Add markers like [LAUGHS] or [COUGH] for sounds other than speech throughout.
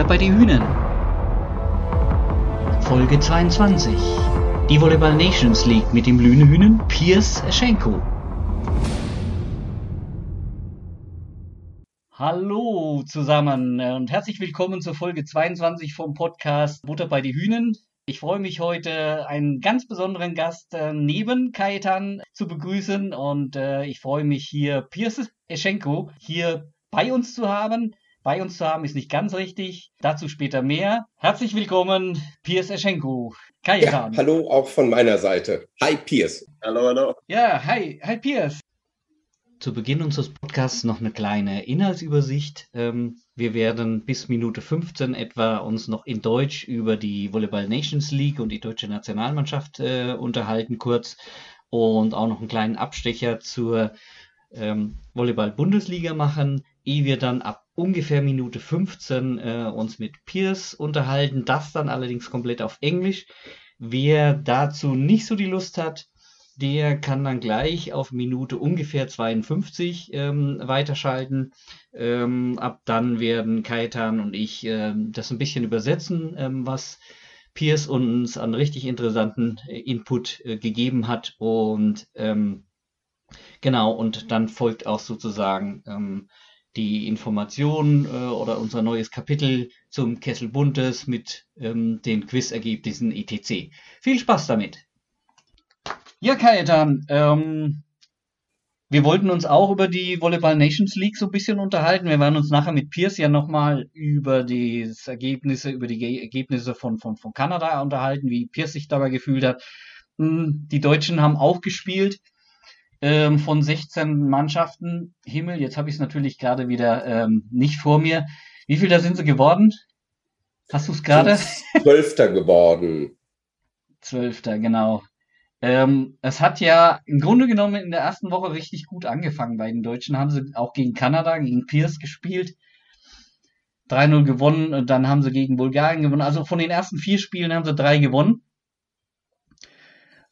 Butter bei die Hühnen. Folge 22. Die Volleyball Nations League mit dem Lünehühnen Piers Eschenko. Hallo zusammen und herzlich willkommen zur Folge 22 vom Podcast Butter bei die Hühnen. Ich freue mich heute, einen ganz besonderen Gast äh, neben Kajetan zu begrüßen und äh, ich freue mich hier, Piers Eschenko hier bei uns zu haben. Bei uns zu haben ist nicht ganz richtig, dazu später mehr. Herzlich willkommen, Piers Eschenko. Kajetan. Ja, hallo auch von meiner Seite. Hi Piers. Hallo, hallo. Ja, hi, hi Piers. Zu Beginn unseres Podcasts noch eine kleine Inhaltsübersicht. Ähm, wir werden bis Minute 15 etwa uns noch in Deutsch über die Volleyball Nations League und die deutsche Nationalmannschaft äh, unterhalten kurz und auch noch einen kleinen Abstecher zur ähm, Volleyball Bundesliga machen, ehe wir dann ab ungefähr Minute 15 äh, uns mit Piers unterhalten. Das dann allerdings komplett auf Englisch. Wer dazu nicht so die Lust hat, der kann dann gleich auf Minute ungefähr 52 ähm, weiterschalten. Ähm, ab dann werden Kaitan und ich ähm, das ein bisschen übersetzen, ähm, was Piers uns an richtig interessanten äh, Input äh, gegeben hat. Und ähm, genau, und dann folgt auch sozusagen ähm, die Information äh, oder unser neues Kapitel zum Kessel Buntes mit den Quizergebnissen etc. Viel Spaß damit! Ja, Kajetan, ähm, wir wollten uns auch über die Volleyball Nations League so ein bisschen unterhalten. Wir werden uns nachher mit Pierce ja nochmal über die Ergebnisse, über die Ergebnisse von, von, von Kanada unterhalten, wie Pierce sich dabei gefühlt hat. Hm, die Deutschen haben auch gespielt ähm, von 16 Mannschaften. Himmel, jetzt habe ich es natürlich gerade wieder ähm, nicht vor mir. Wie viel da sind sie geworden? Hast du es gerade? Zwölfter geworden. Zwölfter, genau. Ähm, es hat ja im Grunde genommen in der ersten Woche richtig gut angefangen. Bei den Deutschen haben sie auch gegen Kanada, gegen Pierce gespielt. 3-0 gewonnen, und dann haben sie gegen Bulgarien gewonnen. Also von den ersten vier Spielen haben sie drei gewonnen.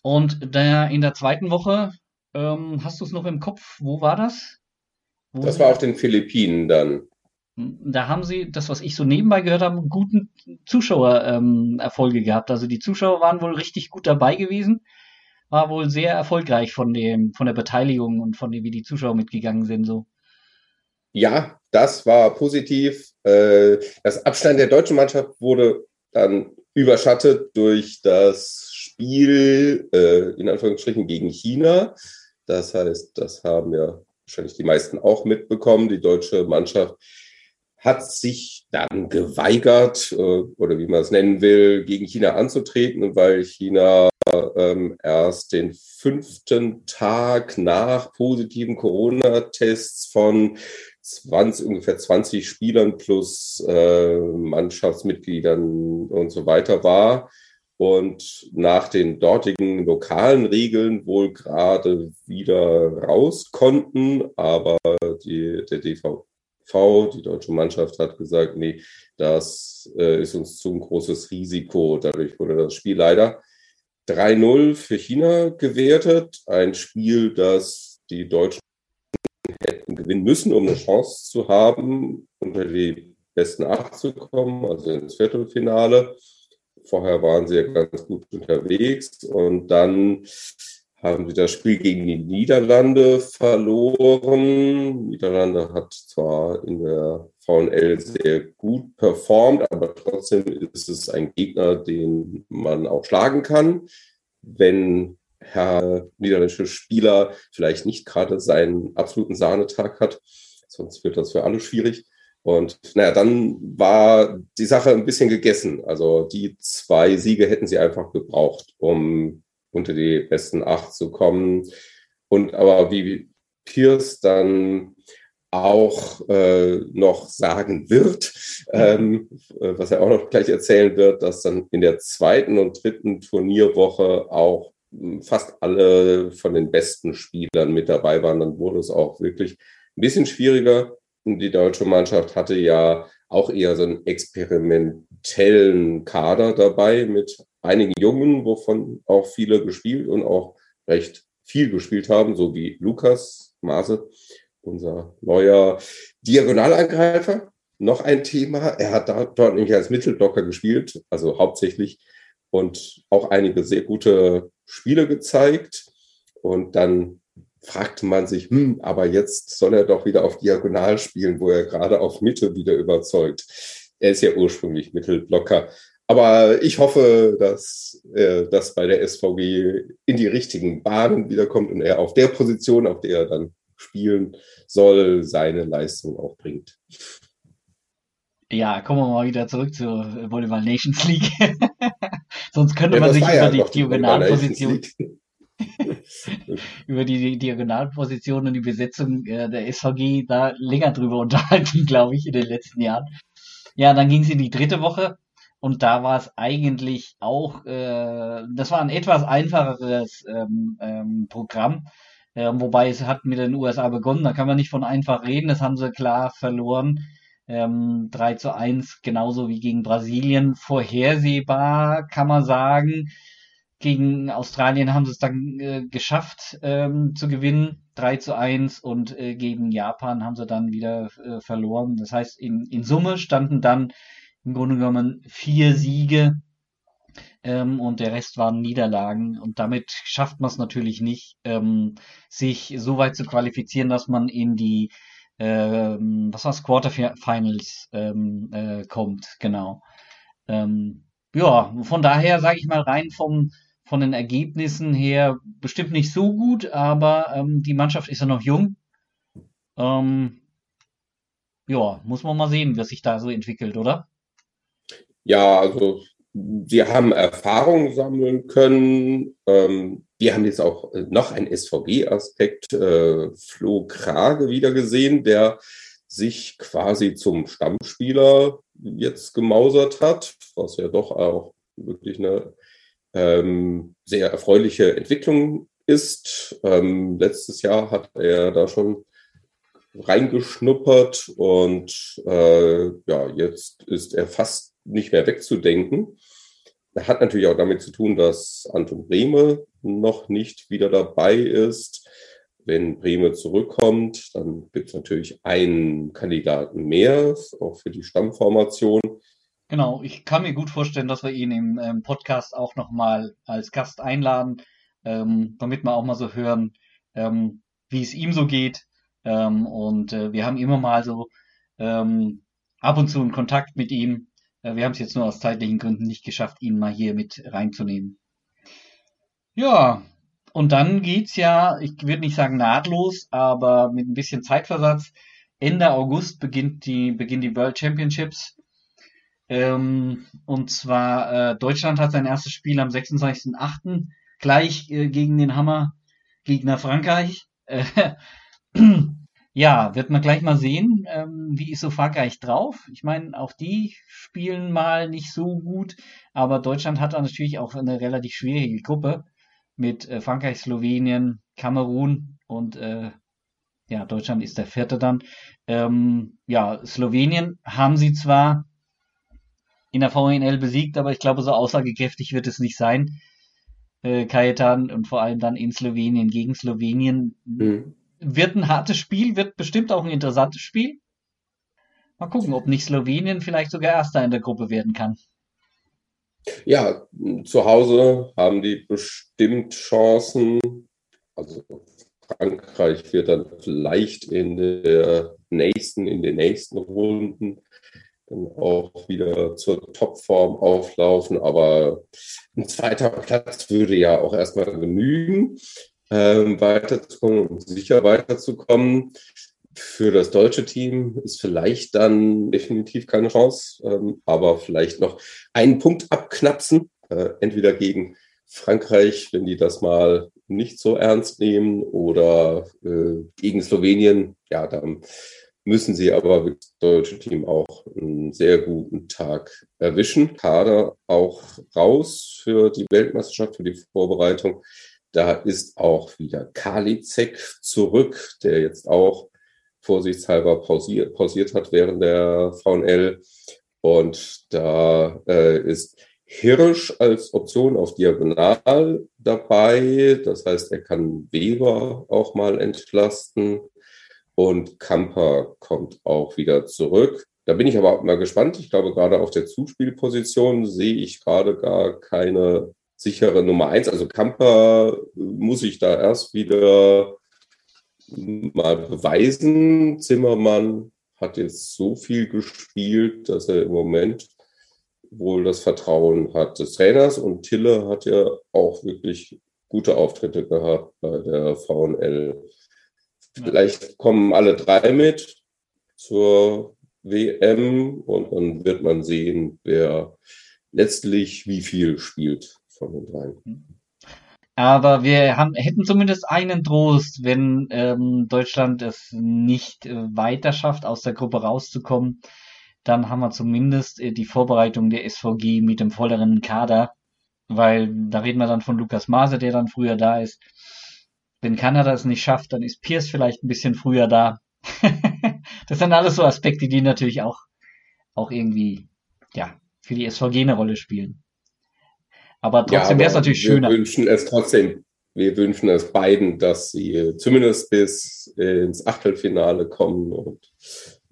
Und der, in der zweiten Woche, ähm, hast du es noch im Kopf, wo war das? Wo das war auf den Philippinen dann. Da haben sie, das was ich so nebenbei gehört habe, guten Zuschauererfolge ähm, gehabt. Also die Zuschauer waren wohl richtig gut dabei gewesen war wohl sehr erfolgreich von dem, von der Beteiligung und von dem, wie die Zuschauer mitgegangen sind, so. Ja, das war positiv. Äh, das Abstand der deutschen Mannschaft wurde dann überschattet durch das Spiel, äh, in Anführungsstrichen, gegen China. Das heißt, das haben ja wahrscheinlich die meisten auch mitbekommen. Die deutsche Mannschaft hat sich dann geweigert, äh, oder wie man es nennen will, gegen China anzutreten, weil China ähm, erst den fünften Tag nach positiven Corona-Tests von 20, ungefähr 20 Spielern plus äh, Mannschaftsmitgliedern und so weiter war und nach den dortigen lokalen Regeln wohl gerade wieder raus konnten, aber die, der DVV, die deutsche Mannschaft, hat gesagt, nee, das äh, ist uns zu ein großes Risiko. Dadurch wurde das Spiel leider 3-0 für China gewertet. Ein Spiel, das die Deutschen hätten gewinnen müssen, um eine Chance zu haben, unter die besten acht zu kommen, also ins Viertelfinale. Vorher waren sie ja ganz gut unterwegs und dann haben sie das Spiel gegen die Niederlande verloren. Niederlande hat zwar in der VNL sehr gut performt, aber trotzdem ist es ein Gegner, den man auch schlagen kann, wenn Herr niederländische Spieler vielleicht nicht gerade seinen absoluten Sahnetag hat. Sonst wird das für alle schwierig. Und naja, dann war die Sache ein bisschen gegessen. Also die zwei Siege hätten sie einfach gebraucht, um unter die besten acht zu kommen. Und aber wie Pierce dann auch äh, noch sagen wird, ähm, was er auch noch gleich erzählen wird, dass dann in der zweiten und dritten Turnierwoche auch hm, fast alle von den besten Spielern mit dabei waren. Dann wurde es auch wirklich ein bisschen schwieriger. Die deutsche Mannschaft hatte ja auch eher so einen experimentellen Kader dabei mit einigen Jungen, wovon auch viele gespielt und auch recht viel gespielt haben, so wie Lukas Maase, unser neuer Diagonalangreifer. noch ein Thema. Er hat dort nämlich als Mittelblocker gespielt, also hauptsächlich, und auch einige sehr gute Spiele gezeigt. Und dann fragte man sich, hm, aber jetzt soll er doch wieder auf Diagonal spielen, wo er gerade auf Mitte wieder überzeugt. Er ist ja ursprünglich Mittelblocker. Aber ich hoffe, dass äh, das bei der SVG in die richtigen Bahnen wiederkommt und er auf der Position, auf der er dann spielen soll, seine Leistung auch bringt. Ja, kommen wir mal wieder zurück zur Volleyball Nations League. [LAUGHS] Sonst könnte ja, man sich über ja die Diagonalposition [LAUGHS] über die Diagonalposition und die Besetzung äh, der SVG da länger drüber [LAUGHS] unterhalten, glaube ich, in den letzten Jahren. Ja, dann ging es in die dritte Woche und da war es eigentlich auch, äh, das war ein etwas einfacheres ähm, ähm, Programm, äh, wobei es hat mit den USA begonnen, da kann man nicht von einfach reden, das haben sie klar verloren. Ähm, 3 zu 1, genauso wie gegen Brasilien. Vorhersehbar kann man sagen. Gegen Australien haben sie es dann äh, geschafft ähm, zu gewinnen, 3 zu 1 und äh, gegen Japan haben sie dann wieder äh, verloren. Das heißt, in, in Summe standen dann im Grunde genommen vier Siege ähm, und der Rest waren Niederlagen und damit schafft man es natürlich nicht, ähm, sich so weit zu qualifizieren, dass man in die ähm, was war's, Quarterfinals ähm, äh, kommt, genau. Ähm, ja, von daher sage ich mal rein vom von den Ergebnissen her bestimmt nicht so gut, aber ähm, die Mannschaft ist ja noch jung. Ähm, ja, muss man mal sehen, was sich da so entwickelt, oder? Ja, also sie haben Erfahrung sammeln können. Ähm, wir haben jetzt auch noch einen SVG-Aspekt, äh, Flo Krage wieder gesehen, der sich quasi zum Stammspieler jetzt gemausert hat, was ja doch auch wirklich eine ähm, sehr erfreuliche Entwicklung ist. Ähm, letztes Jahr hat er da schon reingeschnuppert und äh, ja, jetzt ist er fast nicht mehr wegzudenken. Das hat natürlich auch damit zu tun, dass Anton Brehme noch nicht wieder dabei ist. Wenn Brehme zurückkommt, dann gibt es natürlich einen Kandidaten mehr, auch für die Stammformation. Genau, ich kann mir gut vorstellen, dass wir ihn im ähm, Podcast auch nochmal als Gast einladen, ähm, damit wir auch mal so hören, ähm, wie es ihm so geht. Ähm, und äh, wir haben immer mal so ähm, ab und zu einen Kontakt mit ihm. Äh, wir haben es jetzt nur aus zeitlichen Gründen nicht geschafft, ihn mal hier mit reinzunehmen. Ja, und dann geht's ja, ich würde nicht sagen nahtlos, aber mit ein bisschen Zeitversatz. Ende August beginnt die, beginnen die World Championships ähm, und zwar äh, Deutschland hat sein erstes Spiel am 26.08. gleich äh, gegen den Hammergegner Frankreich. Äh, [CLEARS THROAT] ja, wird man gleich mal sehen, ähm, wie ist so Frankreich drauf. Ich meine, auch die spielen mal nicht so gut, aber Deutschland hat natürlich auch eine relativ schwierige Gruppe mit äh, Frankreich, Slowenien, Kamerun und äh, ja, Deutschland ist der vierte dann. Ähm, ja, Slowenien haben sie zwar in der VNL besiegt, aber ich glaube, so aussagekräftig wird es nicht sein. Äh, Kajetan und vor allem dann in Slowenien gegen Slowenien. Mhm. Wird ein hartes Spiel, wird bestimmt auch ein interessantes Spiel. Mal gucken, ob nicht Slowenien vielleicht sogar Erster in der Gruppe werden kann. Ja, zu Hause haben die bestimmt Chancen. Also Frankreich wird dann vielleicht in der nächsten, in den nächsten Runden dann auch wieder zur Topform auflaufen. Aber ein zweiter Platz würde ja auch erstmal genügen, ähm, weiterzukommen und sicher weiterzukommen. Für das deutsche Team ist vielleicht dann definitiv keine Chance, ähm, aber vielleicht noch einen Punkt abknapsen, äh, entweder gegen Frankreich, wenn die das mal nicht so ernst nehmen, oder äh, gegen Slowenien. Ja, dann müssen sie aber das deutsche Team auch einen sehr guten Tag erwischen. Kader auch raus für die Weltmeisterschaft, für die Vorbereitung. Da ist auch wieder Kalizek zurück, der jetzt auch vorsichtshalber pausiert, pausiert hat während der VNL. Und da äh, ist Hirsch als Option auf Diagonal dabei. Das heißt, er kann Weber auch mal entlasten. Und Kamper kommt auch wieder zurück. Da bin ich aber mal gespannt. Ich glaube, gerade auf der Zuspielposition sehe ich gerade gar keine sichere Nummer eins. Also Kamper muss ich da erst wieder mal beweisen. Zimmermann hat jetzt so viel gespielt, dass er im Moment wohl das Vertrauen hat des Trainers und Tille hat ja auch wirklich gute Auftritte gehabt bei der VNL. Vielleicht kommen alle drei mit zur WM und dann wird man sehen, wer letztlich wie viel spielt von den dreien. Aber wir haben, hätten zumindest einen Trost, wenn ähm, Deutschland es nicht äh, weiter schafft, aus der Gruppe rauszukommen. Dann haben wir zumindest äh, die Vorbereitung der SVG mit dem volleren Kader, weil da reden wir dann von Lukas Maase, der dann früher da ist. Wenn Kanada es nicht schafft, dann ist Pierce vielleicht ein bisschen früher da. [LAUGHS] das sind alles so Aspekte, die natürlich auch, auch irgendwie, ja, für die SVG eine Rolle spielen. Aber trotzdem ja, wäre es natürlich wir schöner. Wir wünschen es trotzdem, wir wünschen es beiden, dass sie zumindest bis ins Achtelfinale kommen und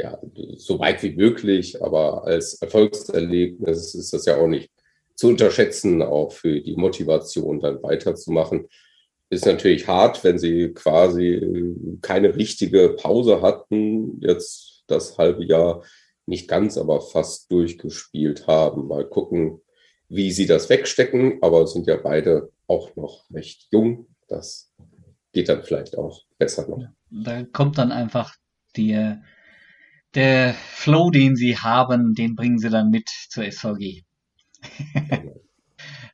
ja, so weit wie möglich, aber als Erfolgserlebnis ist das ja auch nicht zu unterschätzen, auch für die Motivation dann weiterzumachen. Ist natürlich hart, wenn sie quasi keine richtige Pause hatten, jetzt das halbe Jahr nicht ganz, aber fast durchgespielt haben. Mal gucken, wie sie das wegstecken, aber sind ja beide auch noch recht jung. Das geht dann vielleicht auch besser noch. Da kommt dann einfach die, der Flow, den sie haben, den bringen sie dann mit zur SVG.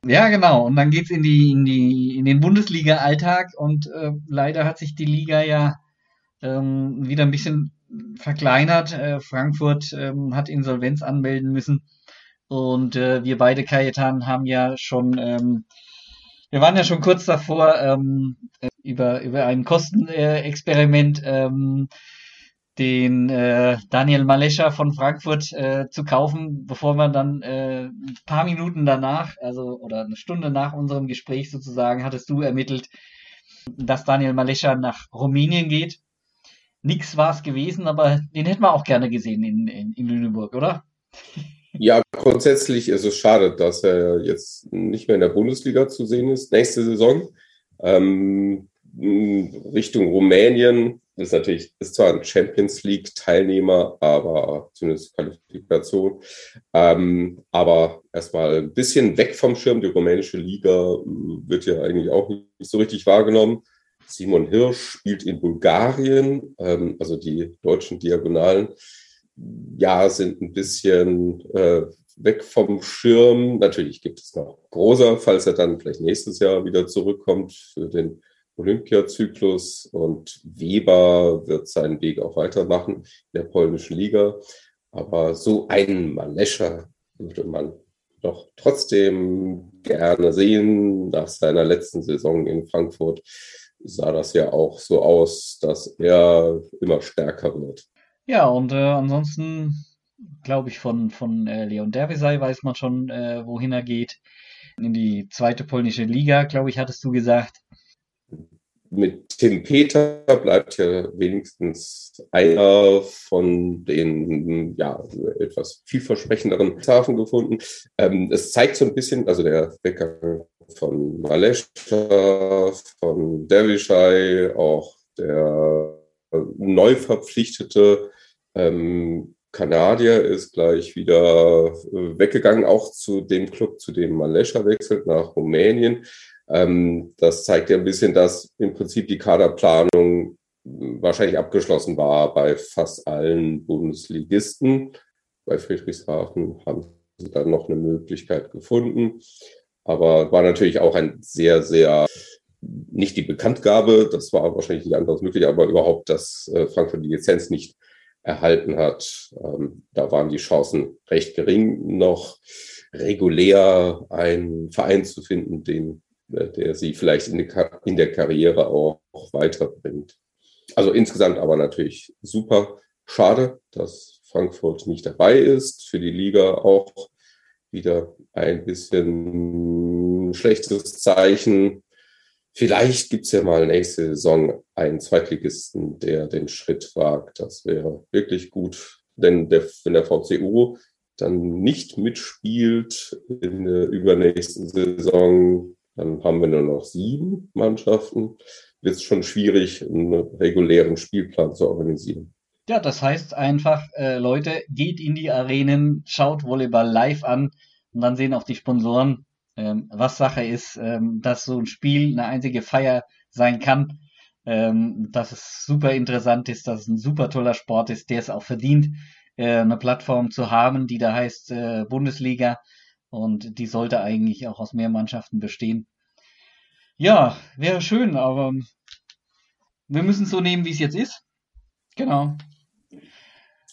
Ja, genau. Und dann geht's in die, in die, in den Bundesliga-Alltag und äh, leider hat sich die Liga ja ähm, wieder ein bisschen verkleinert. Äh, Frankfurt ähm, hat Insolvenz anmelden müssen. Und äh, wir beide, Kajetan, haben ja schon, ähm, wir waren ja schon kurz davor, ähm, über, über ein Kostenexperiment ähm, den äh, Daniel Malescha von Frankfurt äh, zu kaufen, bevor man dann äh, ein paar Minuten danach, also oder eine Stunde nach unserem Gespräch sozusagen, hattest du ermittelt, dass Daniel Malescha nach Rumänien geht. Nix war es gewesen, aber den hätten wir auch gerne gesehen in, in, in Lüneburg, oder? Ja, grundsätzlich ist es schade, dass er jetzt nicht mehr in der Bundesliga zu sehen ist, nächste Saison. Ähm, Richtung Rumänien ist natürlich, ist zwar ein Champions League Teilnehmer, aber zumindest Qualifikation. Ähm, aber erstmal ein bisschen weg vom Schirm. Die rumänische Liga wird ja eigentlich auch nicht so richtig wahrgenommen. Simon Hirsch spielt in Bulgarien, ähm, also die deutschen Diagonalen ja, sind ein bisschen äh, weg vom Schirm. Natürlich gibt es noch Großer, falls er dann vielleicht nächstes Jahr wieder zurückkommt für den Olympiazyklus. Und Weber wird seinen Weg auch weitermachen in der polnischen Liga. Aber so einen Malescher würde man doch trotzdem gerne sehen. Nach seiner letzten Saison in Frankfurt sah das ja auch so aus, dass er immer stärker wird. Ja, und äh, ansonsten glaube ich, von, von äh, Leon Dervisay weiß man schon, äh, wohin er geht. In die zweite polnische Liga, glaube ich, hattest du gesagt. Mit Tim Peter bleibt ja wenigstens einer von den ja, etwas vielversprechenderen Tafeln gefunden. Ähm, es zeigt so ein bisschen, also der Weggang von Malescha, von Dervisay, auch der neu verpflichtete ähm, Kanadier ist gleich wieder äh, weggegangen, auch zu dem Club, zu dem Malescha wechselt, nach Rumänien. Ähm, das zeigt ja ein bisschen, dass im Prinzip die Kaderplanung wahrscheinlich abgeschlossen war bei fast allen Bundesligisten. Bei Friedrichshafen haben sie dann noch eine Möglichkeit gefunden. Aber war natürlich auch ein sehr, sehr nicht die Bekanntgabe, das war wahrscheinlich nicht anders möglich, aber überhaupt, dass äh, Frankfurt die Lizenz nicht erhalten hat. Ähm, da waren die Chancen recht gering, noch regulär einen Verein zu finden, den, der sie vielleicht in, in der Karriere auch, weiterbringt. Also insgesamt aber natürlich super schade, dass Frankfurt nicht dabei ist. Für die Liga auch wieder ein bisschen schlechtes Zeichen. Vielleicht gibt's ja mal nächste Saison einen Zweitligisten, der den Schritt wagt. Das wäre wirklich gut. denn der, wenn der VCO dann nicht mitspielt in der übernächsten Saison, dann haben wir nur noch sieben Mannschaften. Wird es schon schwierig, einen regulären Spielplan zu organisieren. Ja, das heißt einfach, äh, Leute, geht in die Arenen, schaut Volleyball live an und dann sehen auch die Sponsoren, ähm, was Sache ist, ähm, dass so ein Spiel eine einzige Feier sein kann, ähm, dass es super interessant ist, dass es ein super toller Sport ist, der es auch verdient, äh, eine Plattform zu haben, die da heißt äh, Bundesliga und die sollte eigentlich auch aus mehr Mannschaften bestehen. Ja, wäre schön, aber wir müssen es so nehmen, wie es jetzt ist. Genau.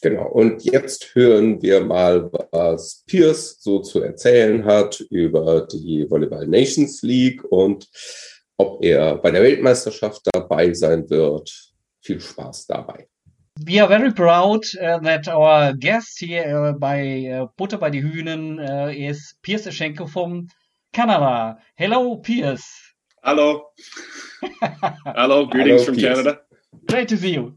Genau, und jetzt hören wir mal, was Pierce so zu erzählen hat über die Volleyball Nations League und ob er bei der Weltmeisterschaft dabei sein wird. Viel Spaß dabei. We are very proud uh, that our guest here uh, by uh, Butter by the Hühnen uh, is Piers Eschenko from Canada. Hello, Piers. Hello. [LAUGHS] Hello, greetings Hello, from Piers. Canada. Great to see you.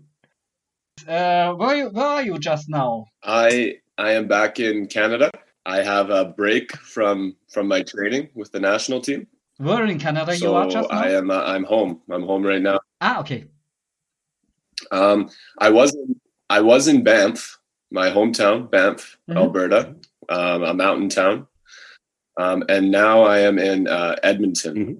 Uh, where, you, where are you just now? I I am back in Canada. I have a break from from my training with the national team. Where in Canada so you are just now? I am uh, I'm home. I'm home right now. Ah, okay. Um, I was in, I was in Banff, my hometown, Banff, mm-hmm. Alberta, um, a mountain town, um, and now I am in uh, Edmonton, mm-hmm.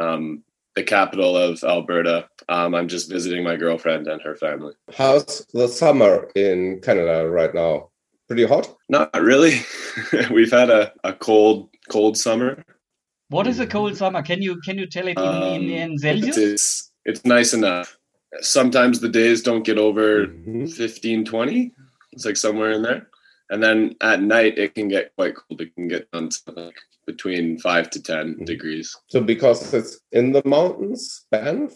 Um, the capital of Alberta. Um, I'm just visiting my girlfriend and her family. How's the summer in Canada right now? Pretty hot? Not really. [LAUGHS] We've had a, a cold, cold summer. What is a cold summer? Can you can you tell it in, in, in um, Celsius? It's, it's nice enough sometimes the days don't get over mm-hmm. 15 20 it's like somewhere in there. And then at night it can get quite cold. It can get down to like between 5 to 10 mm-hmm. degrees. So because it's in the mountains banff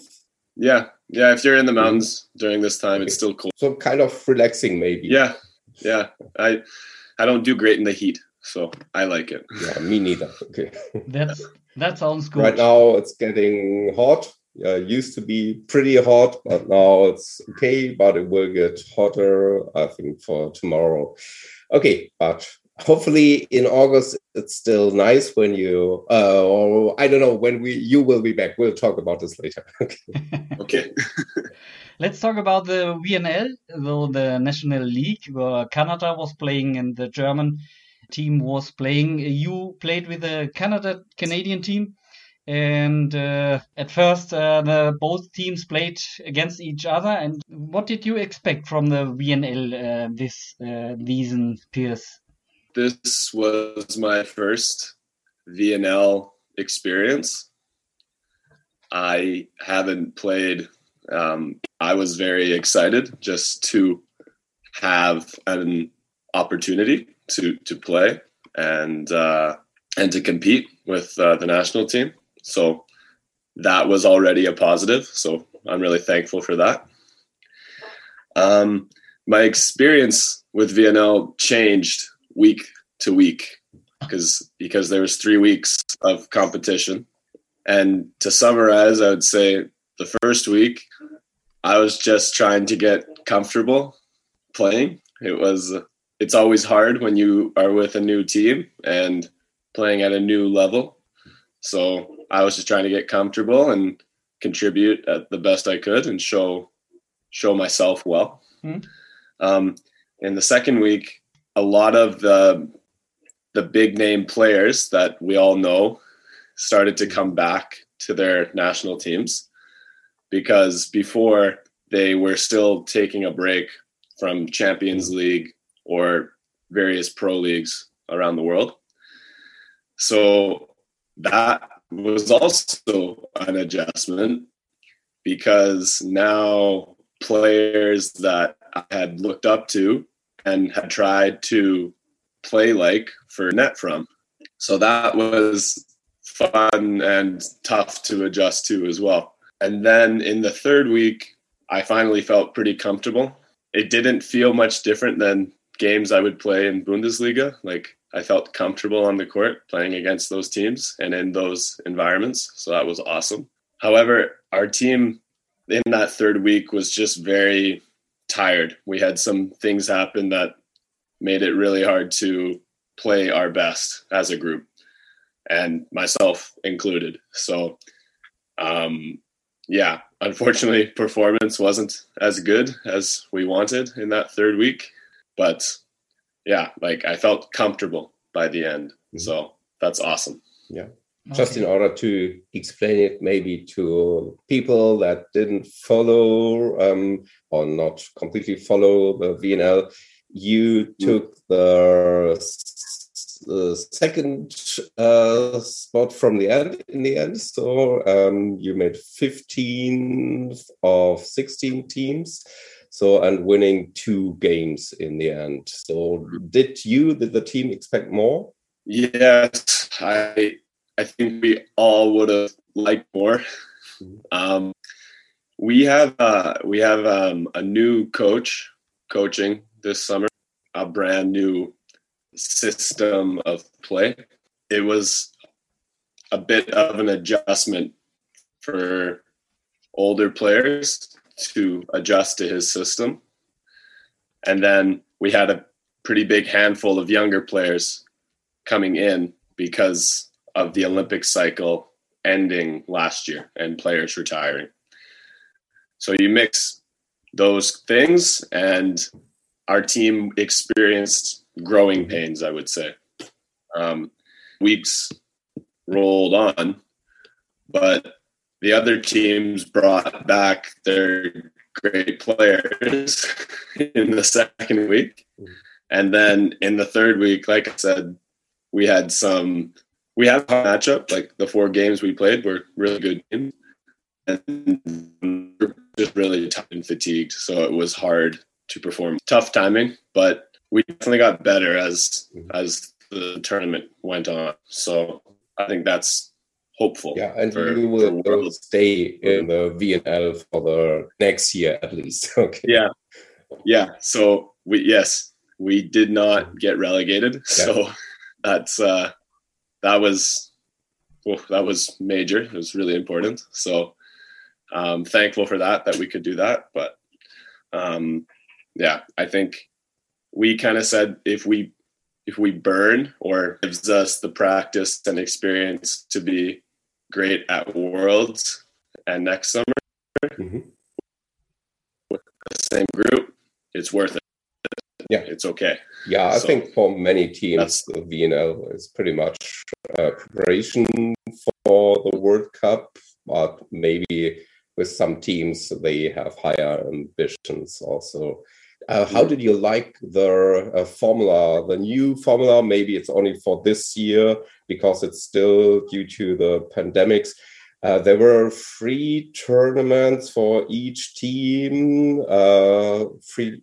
yeah. Yeah if you're in the mountains mm-hmm. during this time okay. it's still cold so kind of relaxing maybe. Yeah. Yeah. I i don't do great in the heat so i like it. Yeah me neither. Okay. That's that sounds good. Right now it's getting hot uh, used to be pretty hot, but now it's okay, but it will get hotter, I think, for tomorrow. Okay, but hopefully in August it's still nice when you, uh, or I don't know, when we you will be back. We'll talk about this later. [LAUGHS] okay. okay. [LAUGHS] Let's talk about the VNL, the, the National League, where Canada was playing and the German team was playing. You played with the Canada Canadian team and uh, at first uh, the both teams played against each other. And what did you expect from the VNL uh, this uh, season Pierce this was my first VNL experience. I haven't played um, I was very excited just to have an opportunity to to play and uh, and to compete with uh, the national team so that was already a positive. So I'm really thankful for that. Um, my experience with VNL changed week to week because because there was three weeks of competition. And to summarize, I would say the first week I was just trying to get comfortable playing. It was it's always hard when you are with a new team and playing at a new level. So I was just trying to get comfortable and contribute at the best I could and show show myself well. Mm-hmm. Um, in the second week, a lot of the the big name players that we all know started to come back to their national teams because before they were still taking a break from Champions League or various pro leagues around the world. So that was also an adjustment because now players that I had looked up to and had tried to play like for net from. So that was fun and tough to adjust to as well. And then in the third week, I finally felt pretty comfortable. It didn't feel much different than games I would play in Bundesliga. Like I felt comfortable on the court playing against those teams and in those environments. So that was awesome. However, our team in that third week was just very tired. We had some things happen that made it really hard to play our best as a group, and myself included. So, um, yeah, unfortunately, [LAUGHS] performance wasn't as good as we wanted in that third week, but yeah, like I felt comfortable by the end. Mm-hmm. So that's awesome. Yeah. Okay. Just in order to explain it maybe to people that didn't follow um, or not completely follow the VNL, you mm. took the, the second uh, spot from the end in the end. So um, you made 15 of 16 teams. So and winning two games in the end. So did you, did the team expect more? Yes, I I think we all would have liked more. Mm-hmm. Um, we have uh, we have um, a new coach coaching this summer, a brand new system of play. It was a bit of an adjustment for older players to adjust to his system. And then we had a pretty big handful of younger players coming in because of the Olympic cycle ending last year and players retiring. So you mix those things, and our team experienced growing pains, I would say. Um, weeks rolled on, but the other teams brought back their great players [LAUGHS] in the second week. And then in the third week, like I said, we had some we had a matchup. Like the four games we played were really good games, and just really tough and fatigued. So it was hard to perform. Tough timing, but we definitely got better as mm-hmm. as the tournament went on. So I think that's hopeful. Yeah, and for, you will, will stay in the VNL for the next year at least. [LAUGHS] okay. Yeah, yeah. So we yes, we did not get relegated. [LAUGHS] Yeah. So that's uh that was well, that was major. It was really important. So um, thankful for that that we could do that. But um, yeah, I think we kind of said if we if we burn or gives us the practice and experience to be great at Worlds and next summer mm-hmm. with the same group, it's worth it. Yeah, it's okay. Yeah, I so, think for many teams, the VNL is pretty much uh, preparation for the World Cup, but maybe with some teams they have higher ambitions also. Uh, how did you like the uh, formula, the new formula? Maybe it's only for this year because it's still due to the pandemics. Uh, there were three tournaments for each team, uh, three,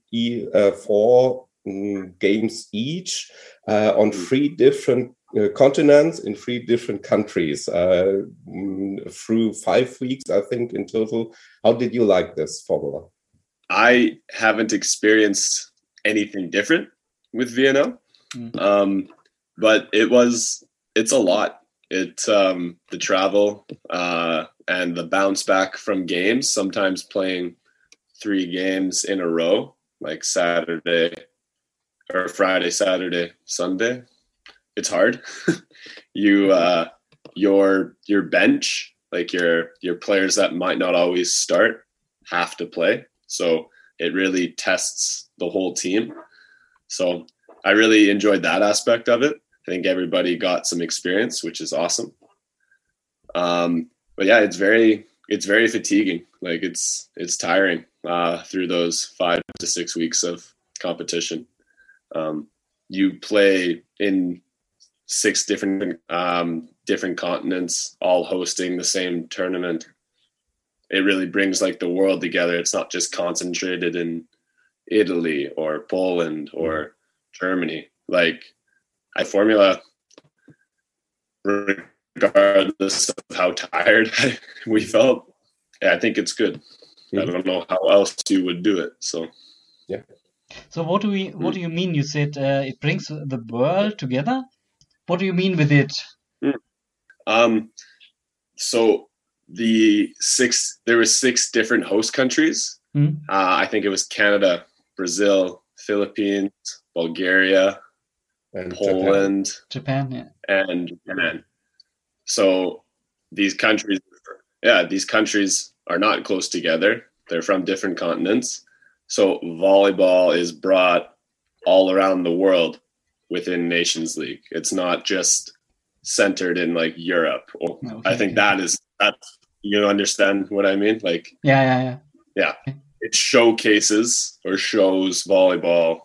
uh, four um, games each uh, on mm. three different uh, continents in three different countries uh, mm, through five weeks, I think, in total. How did you like this formula? I haven't experienced anything different with VNL, mm. um, but it was it's a lot. It um, the travel uh, and the bounce back from games. Sometimes playing three games in a row, like Saturday or Friday, Saturday, Sunday it's hard. [LAUGHS] you uh, your your bench, like your your players that might not always start, have to play. So it really tests the whole team. So I really enjoyed that aspect of it. I think everybody got some experience, which is awesome. Um, but yeah, it's very it's very fatiguing. Like it's it's tiring uh, through those five to six weeks of competition. Um, you play in six different um, different continents all hosting the same tournament it really brings like the world together. It's not just concentrated in italy or poland or germany. Like i formula regardless of how tired [LAUGHS] we felt yeah, i think it's good. Mm-hmm. i don't know how else you would do it so. Yeah. So what do we what do you mean? You said uh, it brings the world together? What do you mean with it? Hmm. Um, so the six there were six different host countries Uh, I think it was Canada, Brazil, Philippines, Bulgaria, And Poland, Japan, yeah. and Japan. So these countries, yeah, these countries are not close together. They're from different continents. So volleyball is brought all around the world within Nations League. It's not just centered in like Europe. Or Okay. I think that is that's you understand what I mean? Like Yeah, yeah, yeah. it showcases or shows volleyball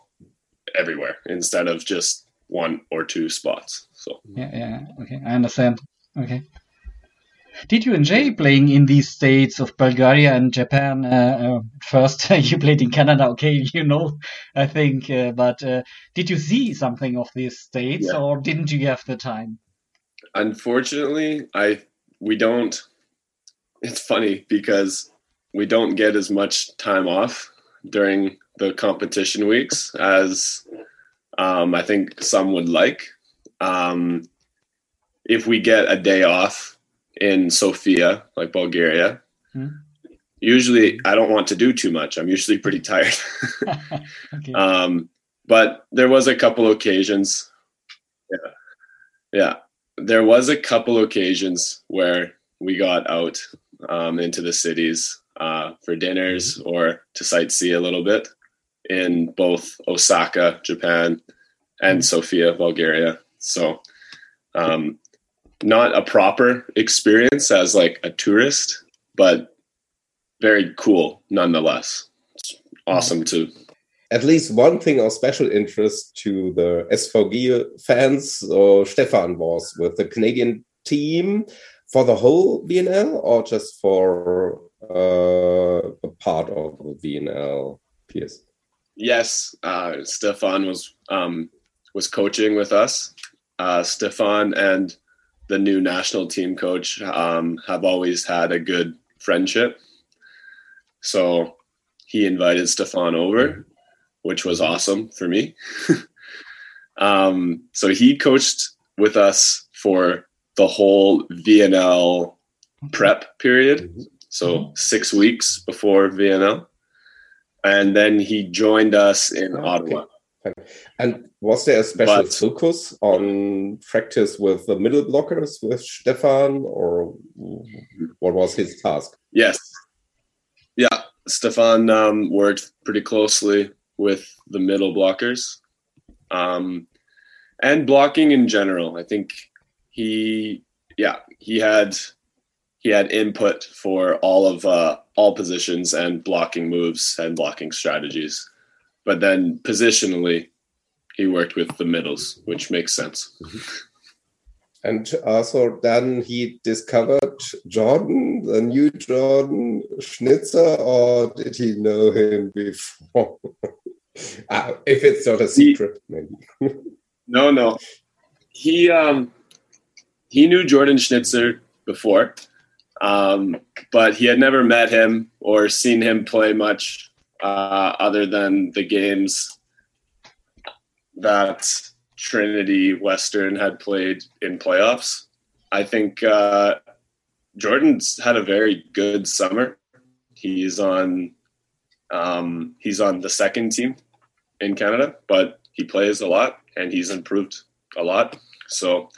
everywhere instead of just one or two spots. So Yeah, yeah. Okay, I understand. Okay. Did you enjoy playing in these states of Bulgaria and Japan? Uh, uh, first, [LAUGHS] you played in Canada. Okay, [LAUGHS] you know, I think. Uh, but uh, did you see something of these states, Yeah. or didn't you have the time? unfortunately i we don't it's funny because we don't get as much time off during the competition weeks as um, i think some would like um, if we get a day off in sofia like bulgaria Hmm. usually i don't want to do too much i'm usually pretty tired [LAUGHS] okay. um, but there was a couple occasions. Yeah, yeah, there was a couple occasions where we got out um, into the cities uh, for dinners or to sightsee a little bit in both Osaka, Japan, and Sofia, Bulgaria. So, um, not a proper experience as like a tourist, but very cool nonetheless. It's awesome to at least one thing of special interest to the SVG fans, uh, Stefan was with the Canadian team for the whole VNL or just for uh, a part of the VNL PS? Yes, uh, Stefan was um, was coaching with us. Uh, Stefan and the new national team coach um, have always had a good friendship, so he invited Stefan over, which was awesome for me. [LAUGHS] um, so he coached with us for the whole VNL prep period, so six weeks before VNL and then he joined us in Okay. Ottawa. And was there a special But- focus on practice with the middle blockers with Stefan, or what was his task? Yes, yeah. Stefan um, worked pretty closely with the middle blockers, um, and blocking in general. I think he, yeah, he had he had input for all of uh, all positions and blocking moves and blocking strategies. But then positionally, he worked with the middles, which makes sense. And also then he discovered Jordan, the new Jordan Schnitzer, or did he know him before? ah, [LAUGHS] if it's not a secret, maybe. [LAUGHS] No, no. He um he knew Jordan Schnitzer before, um, but he had never met him or seen him play much uh, other than the games that Trinity Western had played in playoffs. I think uh, Jordan's had a very good summer. He's on um, he's on the second team in Canada, but he plays a lot and he's improved a lot. So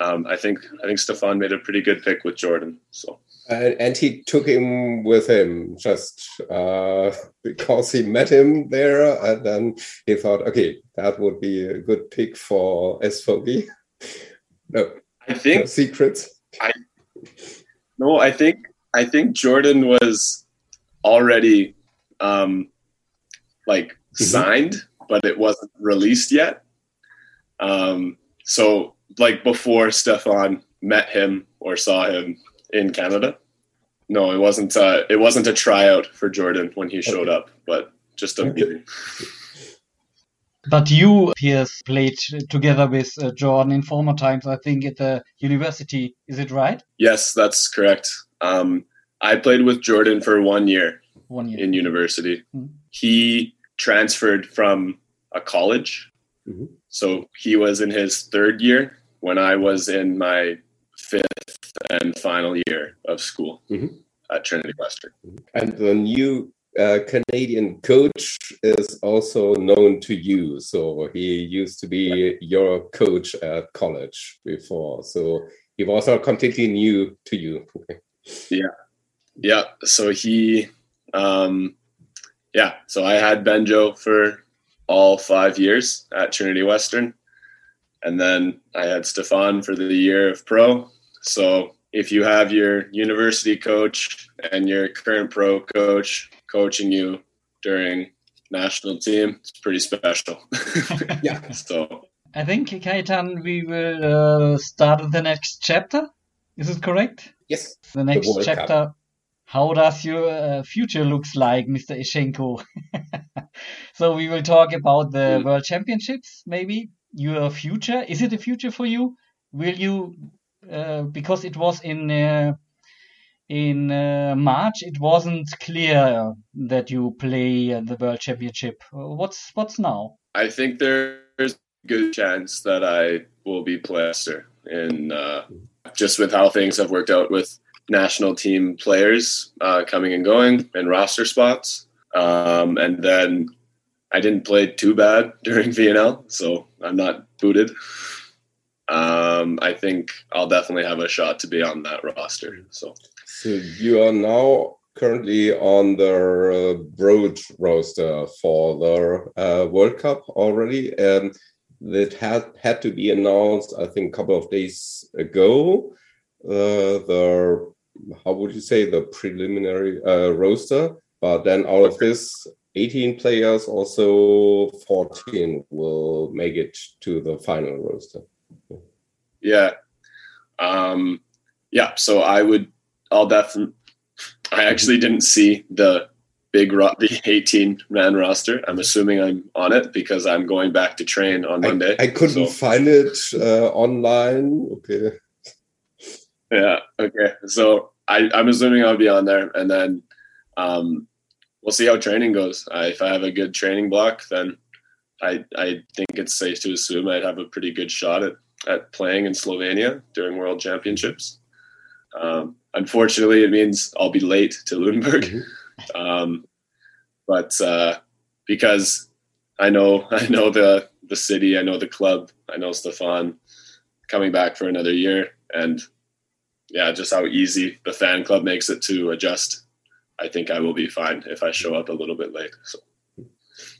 um, I think I think Stefan made a pretty good pick with Jordan. So And, and he took him with him just uh, [LAUGHS] because he met him there, and then he thought, okay, that would be a good pick for SVG. [LAUGHS] No, I no think secrets. no, I think I think Jordan was already um, like signed, but it wasn't released yet. Um, so like before Stefan met him or saw him in Canada. No, it wasn't. Uh, it wasn't a tryout for Jordan when he showed up, but just a Okay. meeting. But you, Piers, played together with uh, Jordan in former times, I think, at the university. Is it right? Yes, that's correct. Um, I played with Jordan for one year One year. in university. Mhm. He transferred from a college. Mhm. So he was in his third year when I was in my fifth and final year of school Mhm. at Trinity Western. And the new uh, Canadian coach is also known to you. So he used to be your coach at college before. So he was completely new to you. [LAUGHS] yeah. Yeah. So he, um, yeah. So I had Benjo for all five years at Trinity Western. And then I had Stefan for the year of pro. So if you have your university coach and your current pro coach coaching you during national team, it's pretty special. [LAUGHS] yeah. So I think Kaitan, we will uh, start the next chapter. Is it correct? Yes. The next the chapter. Cup. How does your uh, future looks like, Mr. Ishenko? [LAUGHS] so we will talk about the mm. World Championships, maybe your future. Is it a future for you? Will you uh, because it was in uh, in uh, March, it wasn't clear that you play the World Championship. What's what's now? I think there's a good chance that I will be plaster in uh, just with how things have worked out with national team players uh, coming and going and roster spots. Um, and then I didn't play too bad [LAUGHS] during VNL, so I'm not booted um, I think I'll definitely have a shot to be on that roster. So, so you are now currently on the uh, broad roster for the uh, World Cup already, and that had had to be announced. I think a couple of days ago. Uh, the how would you say the preliminary uh, roster, but then out of this 18 players, also 14 will make it to the final roster. Yeah. Um, yeah. So I would, I'll definitely, I actually didn't see the big, ro- the 18 man roster. I'm assuming I'm on it because I'm going back to train on Monday. I, I couldn't so. find it uh, online. Okay. Yeah. Okay. So I, I'm assuming I'll be on there and then, um, we'll see how training goes. I, if I have a good training block, then I, I think it's safe to assume I'd have a pretty good shot at at playing in Slovenia during World Championships. Um, unfortunately, it means I'll be late to Lunenburg, mm-hmm. [LAUGHS] um, but uh, because I know [LAUGHS] I know the the city, I know the club, I know Stefan coming back for another year, and yeah, just how easy the fan club makes it to adjust. I think I will be fine if I show up a little bit late. So.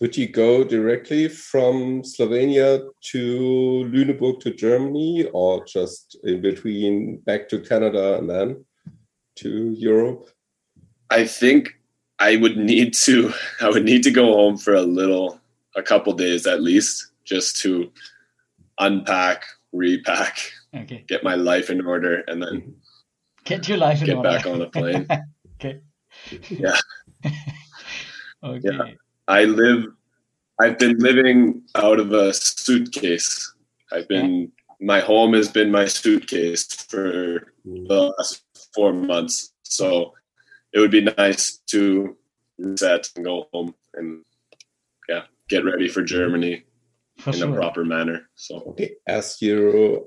Would you go directly from Slovenia to Lüneburg to Germany, or just in between back to Canada and then to Europe? I think I would need to. [LAUGHS] I would need to go home for a little, a couple days at least, just to unpack, repack, okay. get my life in order, and then get your life in get order. back on a plane. [LAUGHS] okay. Yeah. [LAUGHS] okay. Yeah. I live. I've been living out of a suitcase. I've been. My home has been my suitcase for mm. the last four months. So it would be nice to reset and go home and yeah, get ready for Germany for in sure. a proper manner. So okay, as you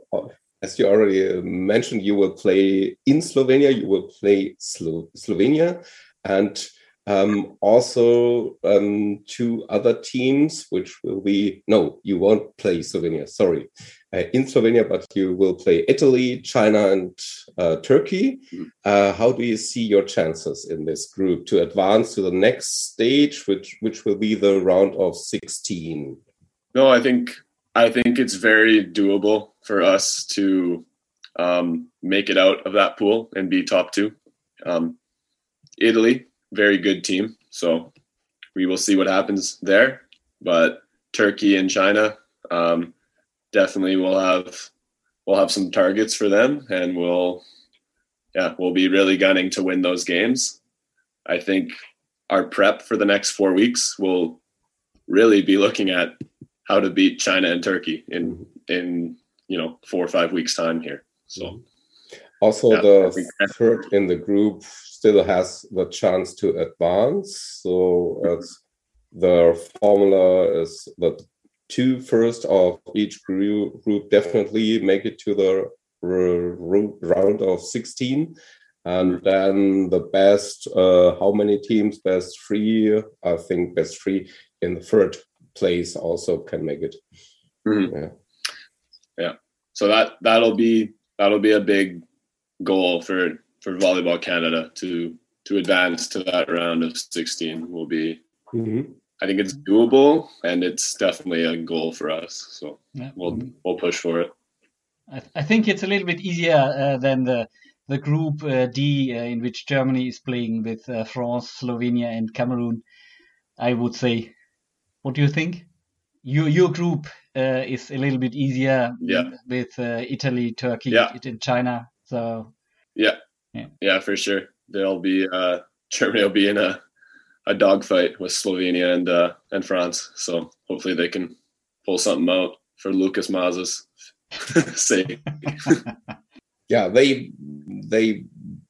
as you already mentioned, you will play in Slovenia. You will play Slo- Slovenia, and um, also, um, two other teams, which will be no, you won't play Slovenia. Sorry, uh, in Slovenia, but you will play Italy, China, and uh, Turkey. Mm. Uh, how do you see your chances in this group to advance to the next stage, which which will be the round of sixteen? No, I think I think it's very doable for us to um, make it out of that pool and be top two. Um, Italy very good team. So we will see what happens there. But Turkey and China um, definitely will have we'll have some targets for them, and we'll yeah we'll be really gunning to win those games. I think our prep for the next four weeks will really be looking at how to beat China and Turkey in in you know four or five weeks time here. So also yeah, the third in the group still has the chance to advance. So the formula is the two first of each group, group definitely make it to the round of 16 And then the best, uh, how many teams? Best three, I think best three in the third place also can make it. Mm-hmm. Yeah. Yeah. So that that'll be that'll be a big goal for for volleyball Canada to to advance to that round of 16 will be mm-hmm. I think it's doable and it's definitely a goal for us. So yeah. we'll we'll push for it. I, th- I think it's a little bit easier uh, than the the group uh, D uh, in which Germany is playing with uh, France, Slovenia, and Cameroon. I would say. What do you think? Your your group uh, is a little bit easier yeah. with uh, Italy, Turkey, yeah. and China. So yeah, yeah, yeah, for sure. There'll be uh, Germany will be in a a dogfight with Slovenia and uh, and France. So hopefully they can pull something out for Lucas Mazas' [LAUGHS] sake. [LAUGHS] yeah, they they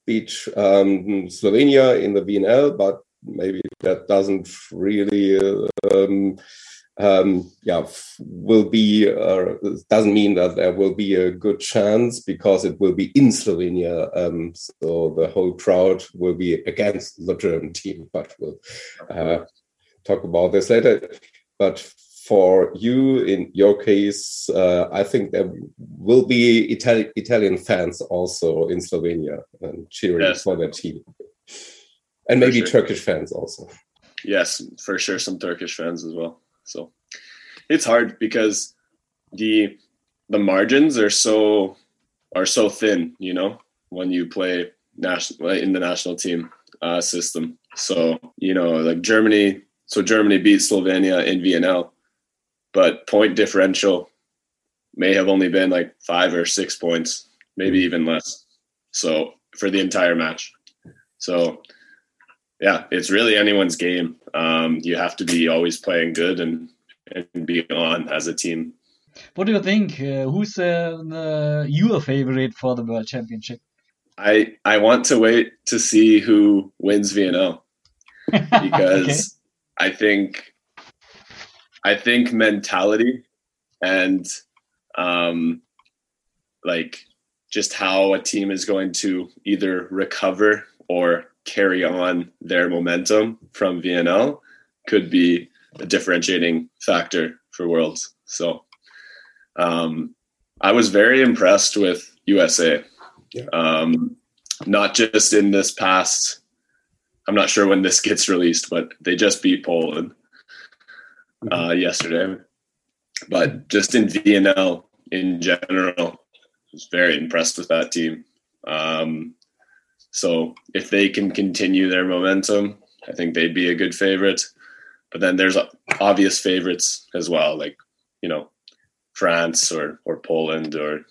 beat um, Slovenia in the VNL, but maybe that doesn't really um, um, yeah, will be uh, doesn't mean that there will be a good chance because it will be in Slovenia. Um, so the whole crowd will be against the German team, but we'll uh, talk about this later. But for you, in your case, uh, I think there will be Itali- Italian fans also in Slovenia and cheering yes. for their team, and maybe sure. Turkish fans also. Yes, for sure, some Turkish fans as well. So it's hard because the the margins are so are so thin, you know, when you play national in the national team uh, system. So you know, like Germany. So Germany beat Slovenia in VNL, but point differential may have only been like five or six points, maybe even less. So for the entire match. So yeah, it's really anyone's game. Um, you have to be always playing good and and be on as a team. What do you think? Uh, who's uh, the, your favorite for the World Championship? I I want to wait to see who wins VNL [LAUGHS] because okay. I think I think mentality and um, like just how a team is going to either recover or carry on their momentum from VNL could be a differentiating factor for Worlds. So um, I was very impressed with USA. Yeah. Um, not just in this past, I'm not sure when this [LAUGHS] gets released, but they just beat Poland mm-hmm. uh, yesterday. But just in VNL in general, I was very impressed with that team. Um, so if they can continue their momentum, I think they'd be a good favorite. But then there's obvious favorites as well, like you know France or or Poland or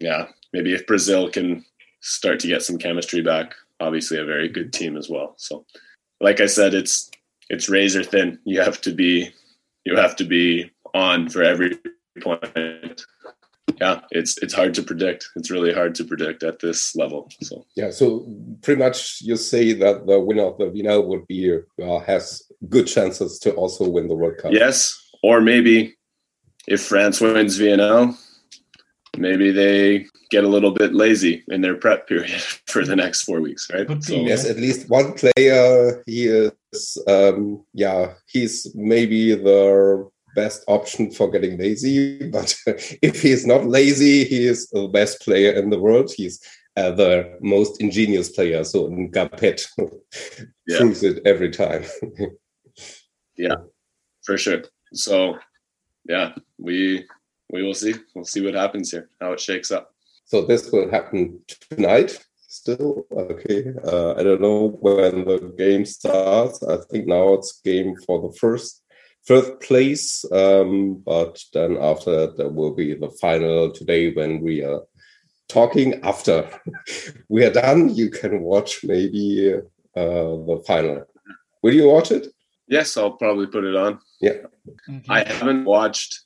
yeah, maybe if Brazil can start to get some chemistry back, obviously a very good team as well. So, like I said, it's it's razor thin. You have to be you have to be on for every point yeah, it's it's hard to predict. It's really hard to predict at this level. So yeah, so pretty much you say that the winner of the VNL would be uh, has good chances to also win the World Cup. Yes, or maybe if France wins VNL, maybe they get a little bit lazy in their prep period [LAUGHS] for the next four weeks, right? So, yes, at least one player. He is, um, yeah, he's maybe the best option for getting lazy. But [LAUGHS] if he's not lazy, he is the best player in the world. He's uh, the most ingenious player. So Ngapet [LAUGHS] yeah. proves it every time. [LAUGHS] yeah, for sure. So yeah, we we will see. We'll see what happens here, how it shakes up. So this will happen tonight. Still okay. Uh, I don't know when the game starts. I think now it's game for the first third place. Um, but then after that, there will be the final today when we are talking. After [LAUGHS] we are done, you can watch maybe uh, the final. Will you watch it? Yes, I'll probably put it on. Yeah. Okay. I haven't watched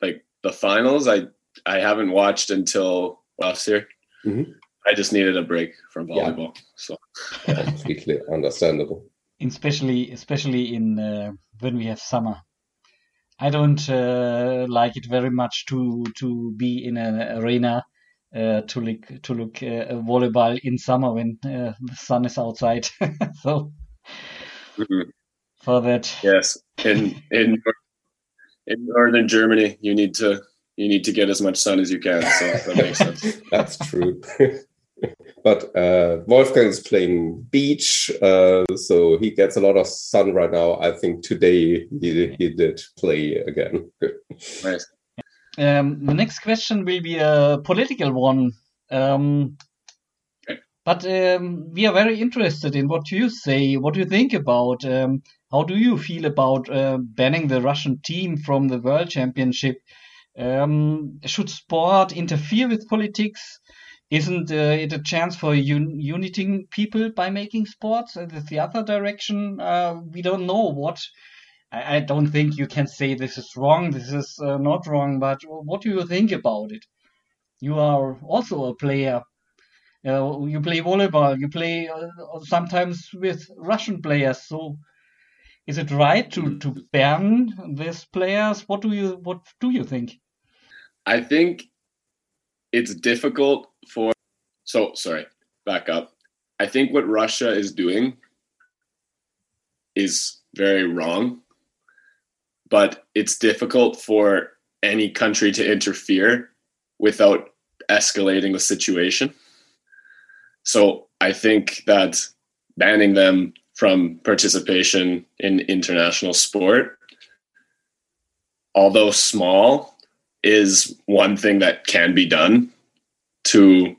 like the finals. I I haven't watched until last year. Mm-hmm. I just needed a break from volleyball. Yeah. So completely understandable especially especially in uh, when we have summer. I don't uh, like it very much to to be in an arena uh, to look to look uh, volleyball in summer when uh, the sun is outside. [LAUGHS] so Mhm. for that, Yes, in in in northern Germany, you need to you need to get as much sun as you can. So that makes sense. [LAUGHS] That's true. [LAUGHS] but uh, Wolfgang is playing beach, uh, so he gets a lot of sun right now. I think today he, he did play again. [LAUGHS] Nice. Um, the next question will be a political one. Um, Okay. but um, we are very interested in what you say. What do you think about? Um, how do you feel about uh, banning the Russian team from the World Championship? Um, should sport interfere with politics? Isn't uh, it a chance for un- uniting people by making sports? Uh, the other direction, uh, we don't know what. I, I don't think you can say this is wrong, this is uh, not wrong, but what do you think about it? You are also a player. Uh, you play volleyball. You play uh, sometimes with Russian players. So, is it right to, to ban these players? What do you what do you think? I think it's difficult for. So sorry, back up. I think what Russia is doing is very wrong, but it's difficult for any country to interfere without escalating the situation. So I think that banning them from participation in international sport, although small, is one thing that can be done to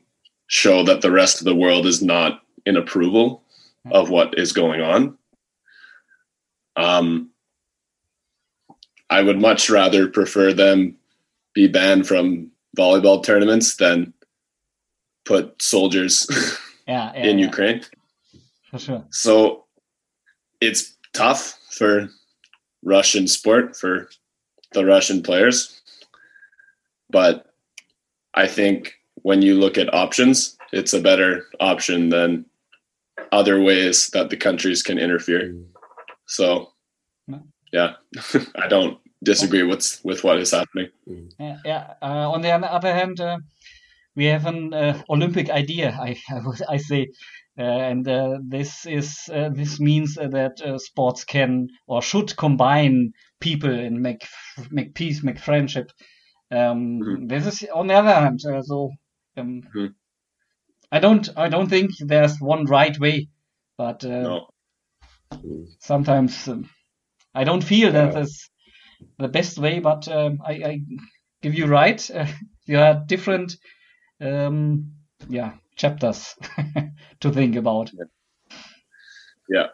show that the rest of the world is not in approval of what is going on. Um, I would much rather prefer them be banned from volleyball tournaments than put soldiers [LAUGHS] Yeah, yeah, in yeah, Ukraine. for sure. So it's tough for Russian sport, for the Russian players. But I think when you look at options, it's a better option than other ways that the countries can interfere. So, yeah, [LAUGHS] I don't disagree with with what is happening. Yeah, yeah. Uh, on the other hand, uh, we have an uh, Olympic idea. I [LAUGHS] I, would- I say, uh, and uh, this is uh, this means uh, that uh, sports can or should combine people and make make peace, make friendship. Um, Mhm. This is on the other hand. Uh, so um, Mhm. I don't I don't think there's one right way, but uh, No, sometimes um, I don't feel that Yeah. that's the best way, but um, I, I give you right. Uh, [LAUGHS] there are different, um, yeah, chapters [LAUGHS] to think about. Yeah.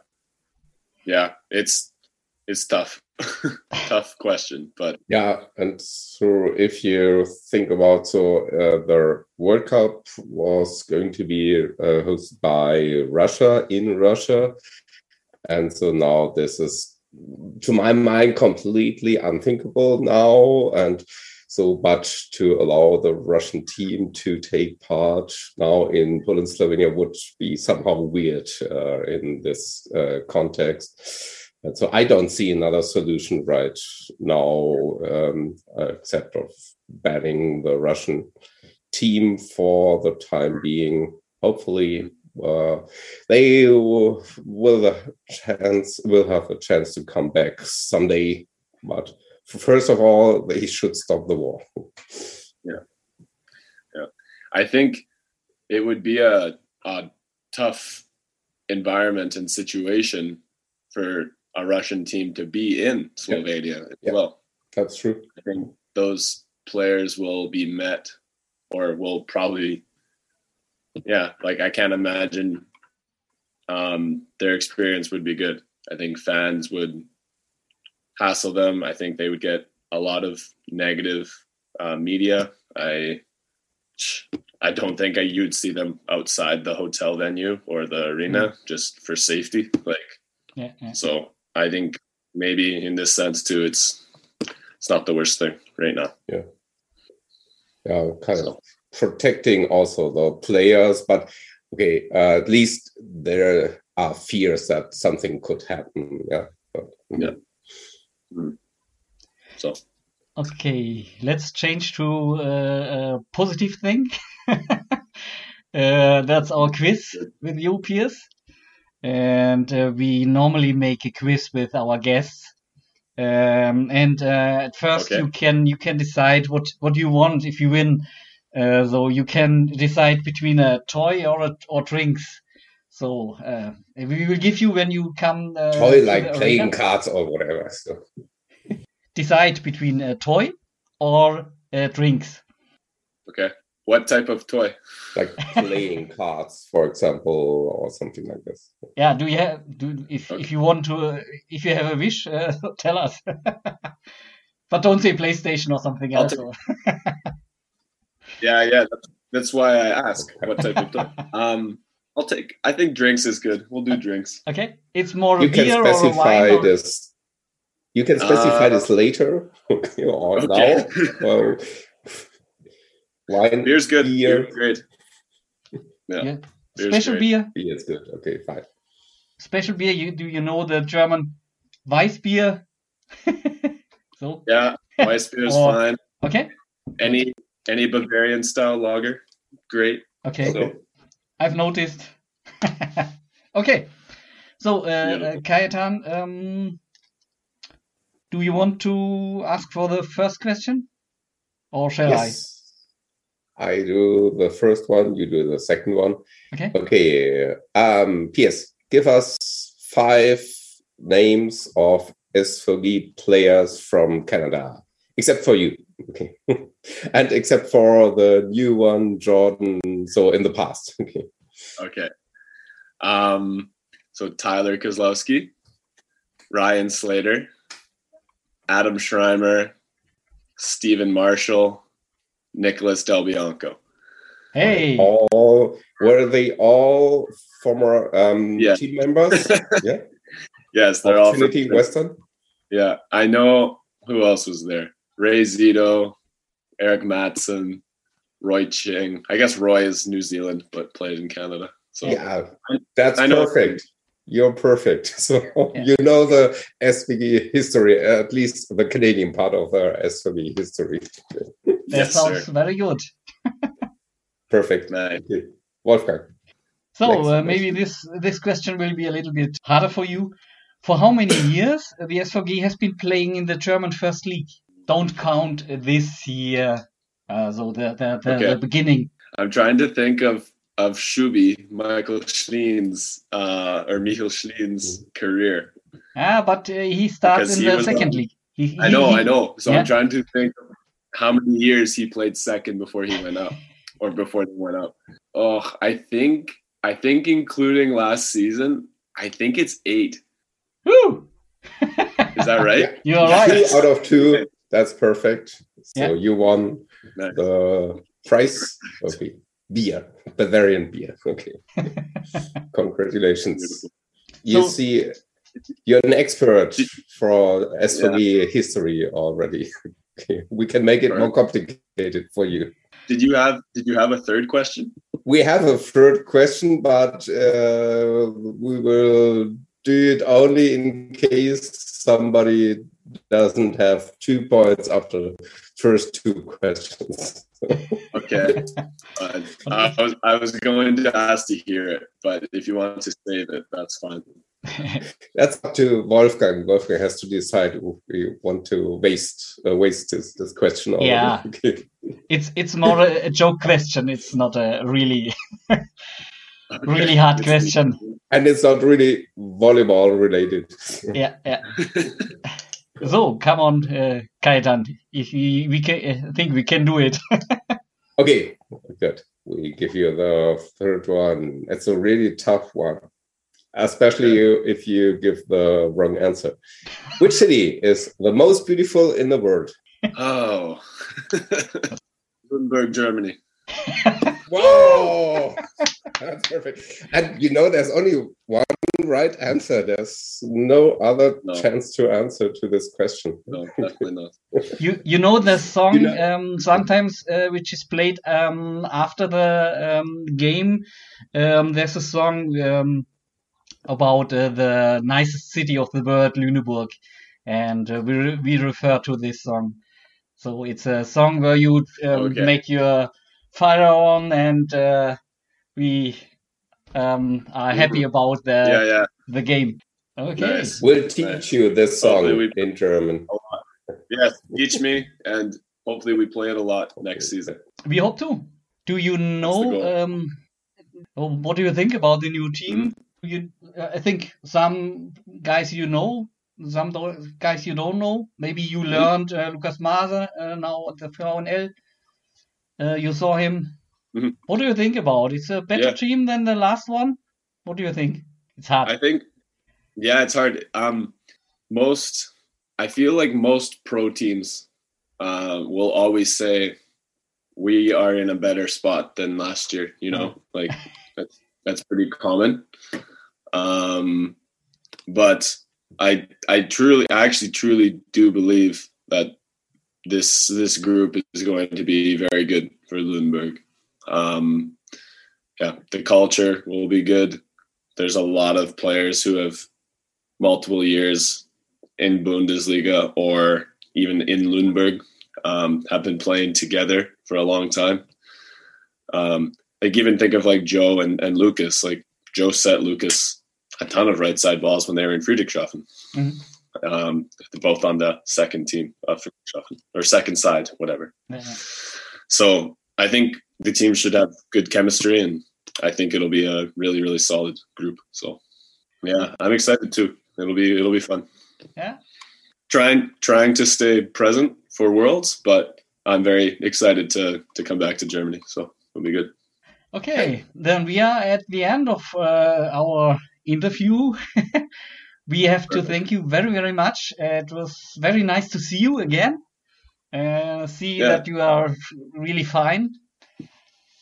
Yeah, it's it's tough, [LAUGHS] tough question, but Yeah, and so if you think about so uh, the World Cup was going to be uh, hosted by Russia in Russia, and so now this is, to my mind, completely unthinkable now, and so but to allow the Russian team to take part now in Poland Slovenia would be somehow weird uh, in this uh, context. And so I don't see another solution right now um, except of banning the Russian team for the time being. Hopefully, uh, they will, will a chance will have a chance to come back someday. But first of all, they should stop the war. Yeah, Yeah. I think it would be a, a tough environment and situation for a Russian team to be in Slovenia as Yeah. well. That's true. I think those players will be met or will probably yeah, like I can't imagine um their experience would be good. I think fans would hassle them. I think they would get a lot of negative uh, media. I I don't think I, you'd see them outside the hotel venue or the arena just for safety. Like Yeah, yeah. so, I think maybe in this sense too, it's it's not the worst thing right now. Yeah, yeah, kind of protecting also the players, but okay, uh, at least there are fears that something could happen. Yeah. But, Yeah. so Okay, let's change to uh, a positive thing. [LAUGHS] uh, that's our quiz with you, Piers. And uh, we normally make a quiz with our guests. Um, and uh, at first, Okay. you can you can decide what what you want if you win. Uh, so you can decide between a toy or a, or drinks. So uh, we will give you when you come. Uh, Toy like playing cards or whatever. So. Decide between a toy or uh, drinks. Okay. What type of toy? Like [LAUGHS] playing cards, for example, or something like this. Yeah, do you have do if Okay. if you want to uh, if you have a wish, uh, [LAUGHS] tell us. [LAUGHS] but don't say PlayStation or something I'll else. take- or- Yeah, yeah. That's, that's why I ask what type of toy. Um, I'll take. I think drinks is good. We'll do drinks. okay, it's more a You can beer or a specify wine. Or... this. You can specify Uh, this later or Okay. now. Well, wine, Beer's good. Beer. Beer's great. Yeah. Yeah. Special great. beer, beer is good. Okay, fine. special beer. You do you know the German Weissbier? [LAUGHS] so Yeah, Weiss beer is [LAUGHS] Or- fine. okay, Any any Bavarian style lager, great. okay, So I've noticed. [LAUGHS] okay, so uh, uh, Beautiful. Kajetan, um, do you want to ask for the first question, or shall Yes. I do the first one, you do the second one. Okay. Okay. Um, P.S. Give us five names of SVG players from Canada, except for you. Okay. [LAUGHS] and except for the new one, Jordan. So in the past. [LAUGHS] Okay. okay. Um, so Tyler Kozlowski, Ryan Slater, Adam Schreimer, Stephen Marshall, Nicholas Del Bianco. Hey, All were they all former um, Yeah. team members? [LAUGHS] yeah. Yes, they're Of all from Western. Yeah, I know who else was there. Ray Zito, Eric Matson, Roy Ching. I guess Roy is New Zealand but played in Canada. So Yeah, that's I know- perfect. You're perfect. [LAUGHS] So Yeah. you know the SVG history, at least the Canadian part of the SVG history. that Yes, sounds sir. very good. Perfect. Nice. Wolfgang. So uh, maybe this this question will be a little bit harder for you. For how many [COUGHS] years the SVG has been playing in the German First League? Don't count this year. Uh, so the the, the, Okay. the beginning. I'm trying to think of of Shubi, Michael Schleen's uh, or Michael Schleen's career. Ah, but uh, he starts Because in he the second on- league. He, I know, he- I know. So yeah. I'm trying to think how many years he played second before he went up, or before they went up. Oh, I think I think including last season, I think it's eight. Woo! Is that right? [LAUGHS] Yeah. You're Two right. out of two. That's perfect. So Yeah. you won Nice. the price. Okay. Beer. Bavarian beer. Okay. [LAUGHS] Congratulations. You So- see, you're an expert Did- for SVG history already. Okay. [LAUGHS] We can make it more complicated for you. Did you have Did you have a third question? We have a third question, but uh, we will do it only in case somebody doesn't have two points after the first two questions. Okay. Uh, I was I was going to ask to hear it, but if you want to save it, that's fine. [LAUGHS] That's up to Wolfgang. Wolfgang has to decide if we want to waste uh, waste this, this question. already. Yeah. [LAUGHS] Okay. it's it's more a, a joke question. It's not a really [LAUGHS] Okay. really hard It's- question. And it's not really volleyball related. Yeah, yeah. So come on, uh, Kajetan. If we, we can, I think we can do it. [LAUGHS] Okay, good. We give you the third one. It's a really tough one, especially you, if you give the wrong answer. Which city is the most beautiful in the world? Oh, [LAUGHS] Nuremberg, Germany. [LAUGHS] Wow, that's perfect. And you know, there's only one right answer. There's no other No. chance to answer to this question. No, definitely not. [LAUGHS] you you know the song You know- um, sometimes uh, which is played um, after the um, game. Um, there's a song um, about uh, the nicest city of the world, Lüneburg, and uh, we re- we refer to this song. So it's a song where you um, Okay. make your fire on, and uh, we um, are happy about the yeah, yeah. the game. Okay. Nice. We'll teach you this song we- in German. [LAUGHS] Yes, teach me, and hopefully we play it a lot next season. We hope to. Do you know? Um, oh, what do you think about the new team? You, uh, I think some guys you know, some guys you don't know. Maybe you learned uh, Lukas Maase uh, now at the VNL. Uh, you saw him. Mhm. What do you think about? It's a better Yeah. team than the last one. What do you think? It's hard. I think, yeah, it's hard. Um, most, I feel like most pro teams uh, will always say we are in a better spot than last year. You know, like that's that's pretty common. Um, but I I truly, I actually truly do believe that this this group is going to be very good for Lundberg. Um, yeah, the culture will be good there's a lot of players who have multiple years in Bundesliga or even in Lundberg um, have been playing together for a long time. Um, like even think of like Joe and, and Lucas. Like Joe set Lucas a ton of right side balls when they were in Friedrichshafen. Mhm. Um, they're both on the second team of Friedrichshafen or second side, whatever. So I think the team should have good chemistry, and I think it'll be a really, really solid group. So yeah, I'm excited too. It'll be it'll be fun. Yeah. Trying trying to stay present for Worlds, but I'm very excited to to come back to Germany. So it'll be good. Okay, then we are at the end of uh, our interview. [LAUGHS] we have to thank you very, very much. It was very nice to see you again. Uh, see Yeah. that you are really fine.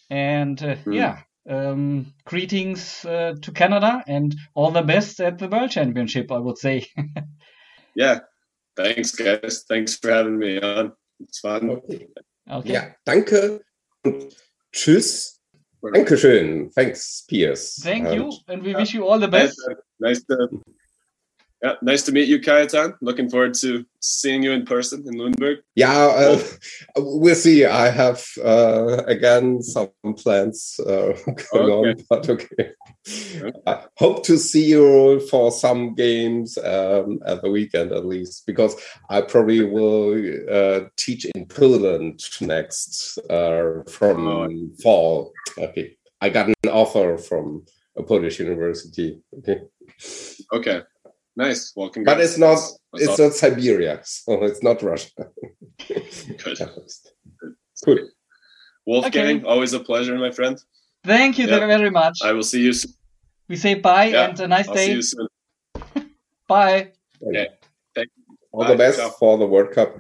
And uh, Mm. yeah, um, greetings uh, to Canada and all the best at the World Championship, I would say. [LAUGHS] Yeah. Thanks, guys. Thanks for having me on. It's fun. Okay. Okay. Ja, danke und tschüss. Dankeschön. Thanks, Piers. Thank And you, and we wish you all the Nice, best. nice to yeah, nice to meet you, Kajetan. Looking forward to seeing you in person in Lundberg. Yeah, uh, [LAUGHS] we'll see. I have uh, again some plans uh, [LAUGHS] going on, but okay. I hope to see you for some games um, at the weekend at least, because I probably will uh, teach in Poland next uh, from Oh. fall. Okay, I got an offer from a Polish university. Okay, Okay, nice. Well, congrats. but it's not. That's It's awesome. not Siberia, so it's not Russia. [LAUGHS] Good. Cool. Wolfgang, Okay. always a pleasure, my friend. Thank you Yeah. very, very much. I will see you soon. We say bye Yeah, and a nice I'll see day. you soon. [LAUGHS] Bye. Okay. Thank, All Bye. the best Ciao. for the World Cup.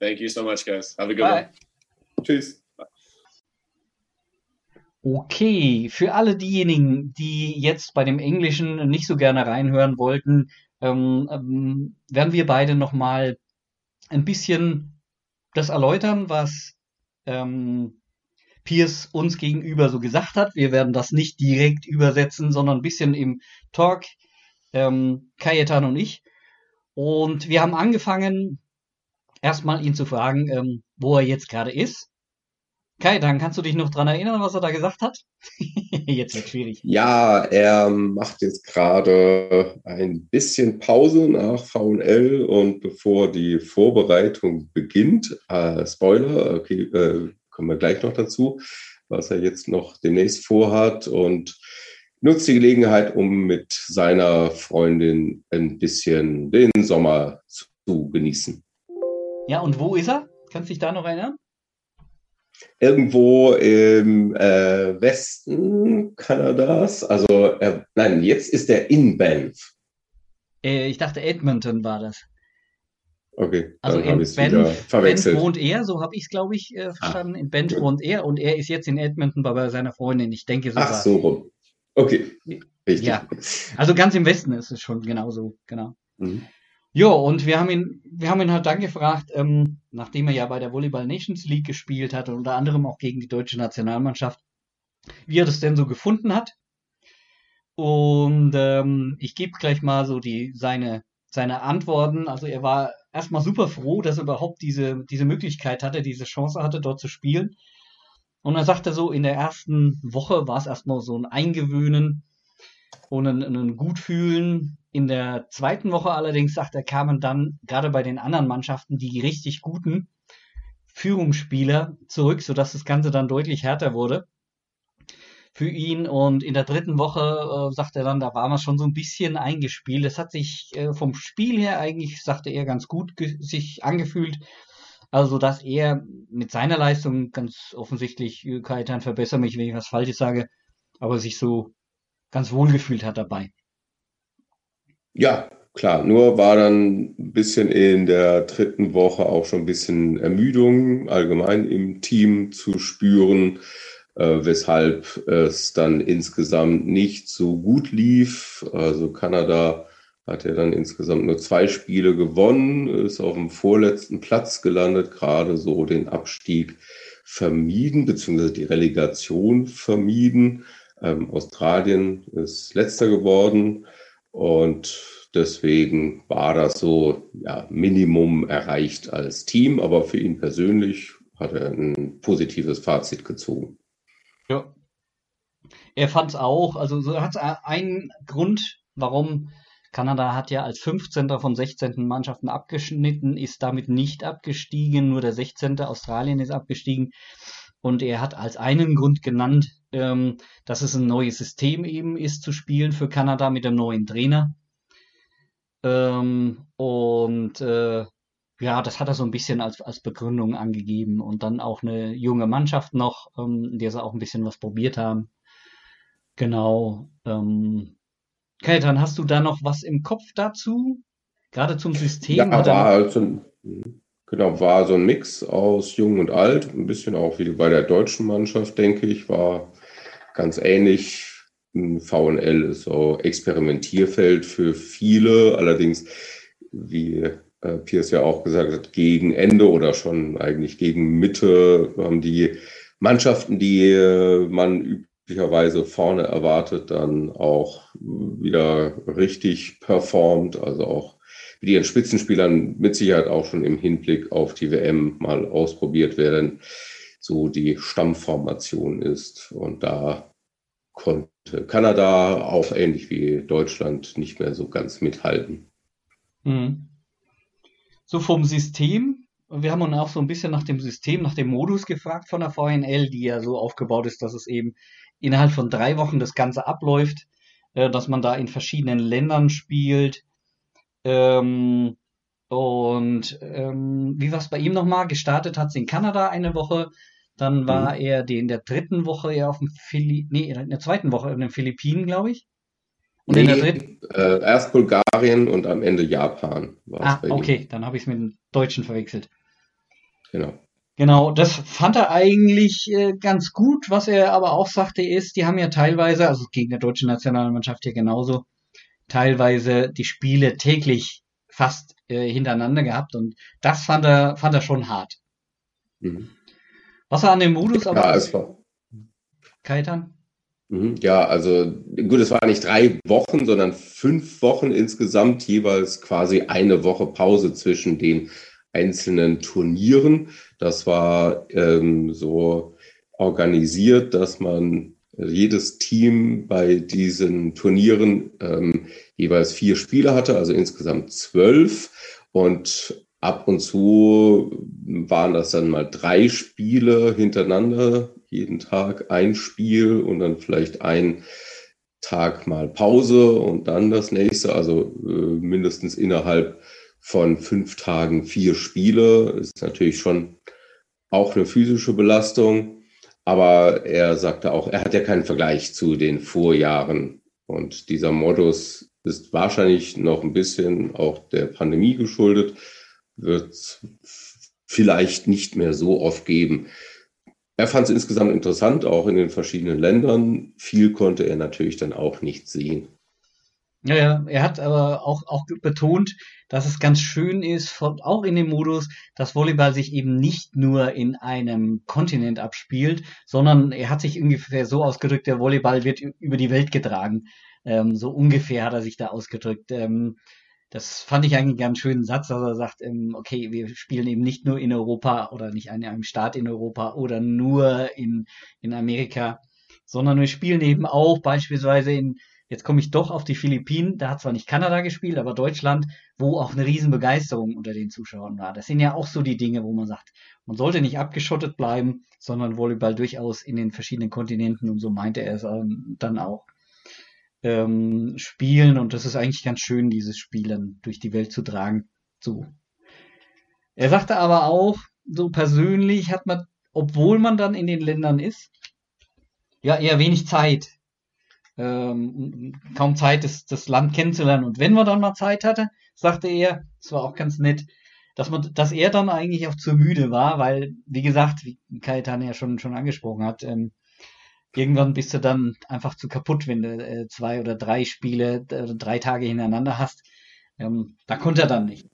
thank you so much, guys. Have a good Bye. one. Tschüss. Okay, für alle diejenigen, die jetzt bei dem Englischen nicht so gerne reinhören wollten, ähm, ähm, werden wir beide nochmal ein bisschen das erläutern, was ähm, Piers uns gegenüber so gesagt hat. Wir werden das nicht direkt übersetzen, sondern ein bisschen im Talk, ähm, Kajetan und ich. Und wir haben angefangen, erstmal ihn zu fragen, ähm, wo er jetzt gerade ist. Kai, dann kannst du dich noch dran erinnern, was er da gesagt hat? [LAUGHS] Jetzt wird schwierig. Ja, er macht jetzt gerade ein bisschen Pause nach VNL und bevor die Vorbereitung beginnt, äh, Spoiler, okay, äh, kommen wir gleich noch dazu, was er jetzt noch demnächst vorhat und nutzt die Gelegenheit, um mit seiner Freundin ein bisschen den Sommer zu genießen. Ja, und wo ist er? Kannst du dich da noch erinnern? Irgendwo im äh, Westen Kanadas, also er, nein, jetzt ist er in Banff. Äh, ich dachte, Edmonton war das. Okay, Also in Banff, Banff wohnt er, so habe ich es, glaube ich, äh, verstanden. In Banff gut. wohnt er und er ist jetzt in Edmonton bei seiner Freundin. Ich denke sogar. Ach so rum. Okay, richtig. Ja. Also ganz im Westen ist es schon genauso, genau. Mhm. Jo, und wir haben ihn, wir haben ihn halt dann gefragt, ähm, nachdem er ja bei der Volleyball Nations League gespielt hat, unter anderem auch gegen die deutsche Nationalmannschaft, wie er das denn so gefunden hat. Und ähm, ich gebe gleich mal so die seine seine Antworten. Also er war erstmal super froh, dass er überhaupt diese, diese Möglichkeit hatte, diese Chance hatte, dort zu spielen. Und er sagte so, in der ersten Woche war es erstmal so ein Eingewöhnen und ein, ein Gutfühlen. In der zweiten Woche allerdings, sagt er, kamen dann gerade bei den anderen Mannschaften die richtig guten Führungsspieler zurück, sodass das Ganze dann deutlich härter wurde für ihn. Und in der dritten Woche, äh, sagt er dann, da war man schon so ein bisschen eingespielt. Es hat sich äh, vom Spiel her eigentlich, sagte er, ganz gut sich angefühlt. Also, dass er mit seiner Leistung ganz offensichtlich, äh, Kaitan, verbessere mich, wenn ich was Falsches sage, aber sich so ganz wohl gefühlt hat dabei. Ja, klar. Nur war dann ein bisschen in der dritten Woche auch schon ein bisschen Ermüdung allgemein im Team zu spüren äh, weshalb es dann insgesamt nicht so gut lief. Also Kanada hat ja dann insgesamt nur zwei Spiele gewonnen, ist auf dem vorletzten Platz gelandet, gerade so den Abstieg vermieden, beziehungsweise die Relegation vermieden. Ähm, Australien ist letzter geworden und deswegen war das so ja, Minimum erreicht als Team, aber für ihn persönlich hat er ein positives Fazit gezogen. Ja. Er fand es auch, also so hat es einen Grund, warum Kanada hat ja als 15. von 16. Mannschaften abgeschnitten, ist damit nicht abgestiegen, nur der 16. Australien ist abgestiegen. Und er hat als einen Grund genannt, ähm, dass es ein neues System eben ist zu spielen für Kanada mit dem neuen Trainer. Ähm, und äh, ja, das hat er so ein bisschen als, als Begründung angegeben und dann auch eine junge Mannschaft noch, ähm, in der sie auch ein bisschen was probiert haben. Genau. Ähm, Keltern, hast du da noch was im Kopf dazu? Gerade zum System? Ja, war halt so ein, genau, war so ein Mix aus Jung und Alt, ein bisschen auch wie bei der deutschen Mannschaft, denke ich, war ganz ähnlich. VNL ist so Experimentierfeld für viele, allerdings wie äh, Piers ja auch gesagt hat, gegen Ende oder schon eigentlich gegen Mitte haben die Mannschaften, die äh, man üblicherweise vorne erwartet, dann auch wieder richtig performt, also auch mit ihren Spitzenspielern mit Sicherheit auch schon im Hinblick auf die WM mal ausprobiert werden, so die Stammformation ist. Und da konnte Kanada auch ähnlich wie Deutschland nicht mehr so ganz mithalten. Mhm so vom System. Wir haben uns auch so ein bisschen nach dem System, nach dem Modus gefragt von der VNL, die ja so aufgebaut ist, dass es eben innerhalb von drei Wochen das Ganze abläuft, äh, dass man da in verschiedenen Ländern spielt. Ähm, und ähm, wie war es bei ihm nochmal? Gestartet hat es in Kanada eine Woche, dann war mhm. er die in der dritten Woche eher auf dem Philly, nee, in der zweiten Woche in den Philippinen, glaube ich. Und nee, in der dritten? Äh, erst Bulgarien und am Ende Japan. Ah, okay, dann habe ich es mit dem Deutschen verwechselt. Genau. Genau, das fand er eigentlich äh, ganz gut. Was er aber auch sagte, ist, die haben ja teilweise, also gegen der deutsche Nationalmannschaft ja genauso, teilweise die Spiele täglich fast äh, hintereinander gehabt und das fand er, fand er schon hart. Mhm. Was er an dem Modus aber. Ja, es war. Kaitan? Mhm. Ja, also gut, es waren nicht drei Wochen, sondern fünf Wochen insgesamt, jeweils quasi eine Woche Pause zwischen den einzelnen Turnieren. Das war ähm, so organisiert, dass man jedes Team bei diesen Turnieren ähm, jeweils vier Spiele hatte, also insgesamt zwölf. Und ab und zu waren das dann mal drei Spiele hintereinander jeden Tag ein Spiel und dann vielleicht ein Tag mal Pause und dann das nächste, also äh, mindestens innerhalb von fünf Tagen vier Spiele, ist natürlich schon auch eine physische Belastung. Aber er sagte auch, er hat ja keinen Vergleich zu den Vorjahren. Und dieser Modus ist wahrscheinlich noch ein bisschen auch der Pandemie geschuldet, wird vielleicht nicht mehr so oft geben. Er fand es insgesamt interessant, auch in den verschiedenen Ländern. Viel konnte er natürlich dann auch nicht sehen. Ja, ja, er hat aber auch, auch betont, dass es ganz schön ist, auch in dem Modus, dass Volleyball sich eben nicht nur in einem Kontinent abspielt, sondern er hat sich ungefähr so ausgedrückt, der Volleyball wird über die Welt getragen. Ähm, so ungefähr hat er sich da ausgedrückt. Ähm, das fand ich eigentlich einen ganz schönen Satz, dass er sagt, ähm, okay, wir spielen eben nicht nur in Europa oder nicht in einem Staat in Europa oder nur in, in Amerika, sondern wir spielen eben auch beispielsweise in, jetzt komme ich doch auf die Philippinen, da hat zwar nicht Kanada gespielt, aber Deutschland, wo auch eine Riesenbegeisterung unter den Zuschauern war. Das sind ja auch so die Dinge, wo man sagt, man sollte nicht abgeschottet bleiben, sondern Volleyball durchaus in den verschiedenen Kontinenten und so meinte er es ähm, dann auch ähm, spielen und das ist eigentlich ganz schön, dieses Spielen durch die Welt zu tragen. So. Er sagte aber auch, so persönlich hat man, obwohl man dann in den Ländern ist, ja eher wenig Zeit. Ähm, kaum Zeit, das, das Land kennenzulernen. Und wenn man dann mal Zeit hatte, sagte er, das war auch ganz nett, dass man, dass er dann eigentlich auch zu müde war, weil, wie gesagt, wie Kajetan ja schon, schon angesprochen hat, ähm, irgendwann bist du dann einfach zu kaputt, wenn du äh, zwei oder drei Spiele, äh, drei Tage hintereinander hast. Ähm, da konnte er dann nicht.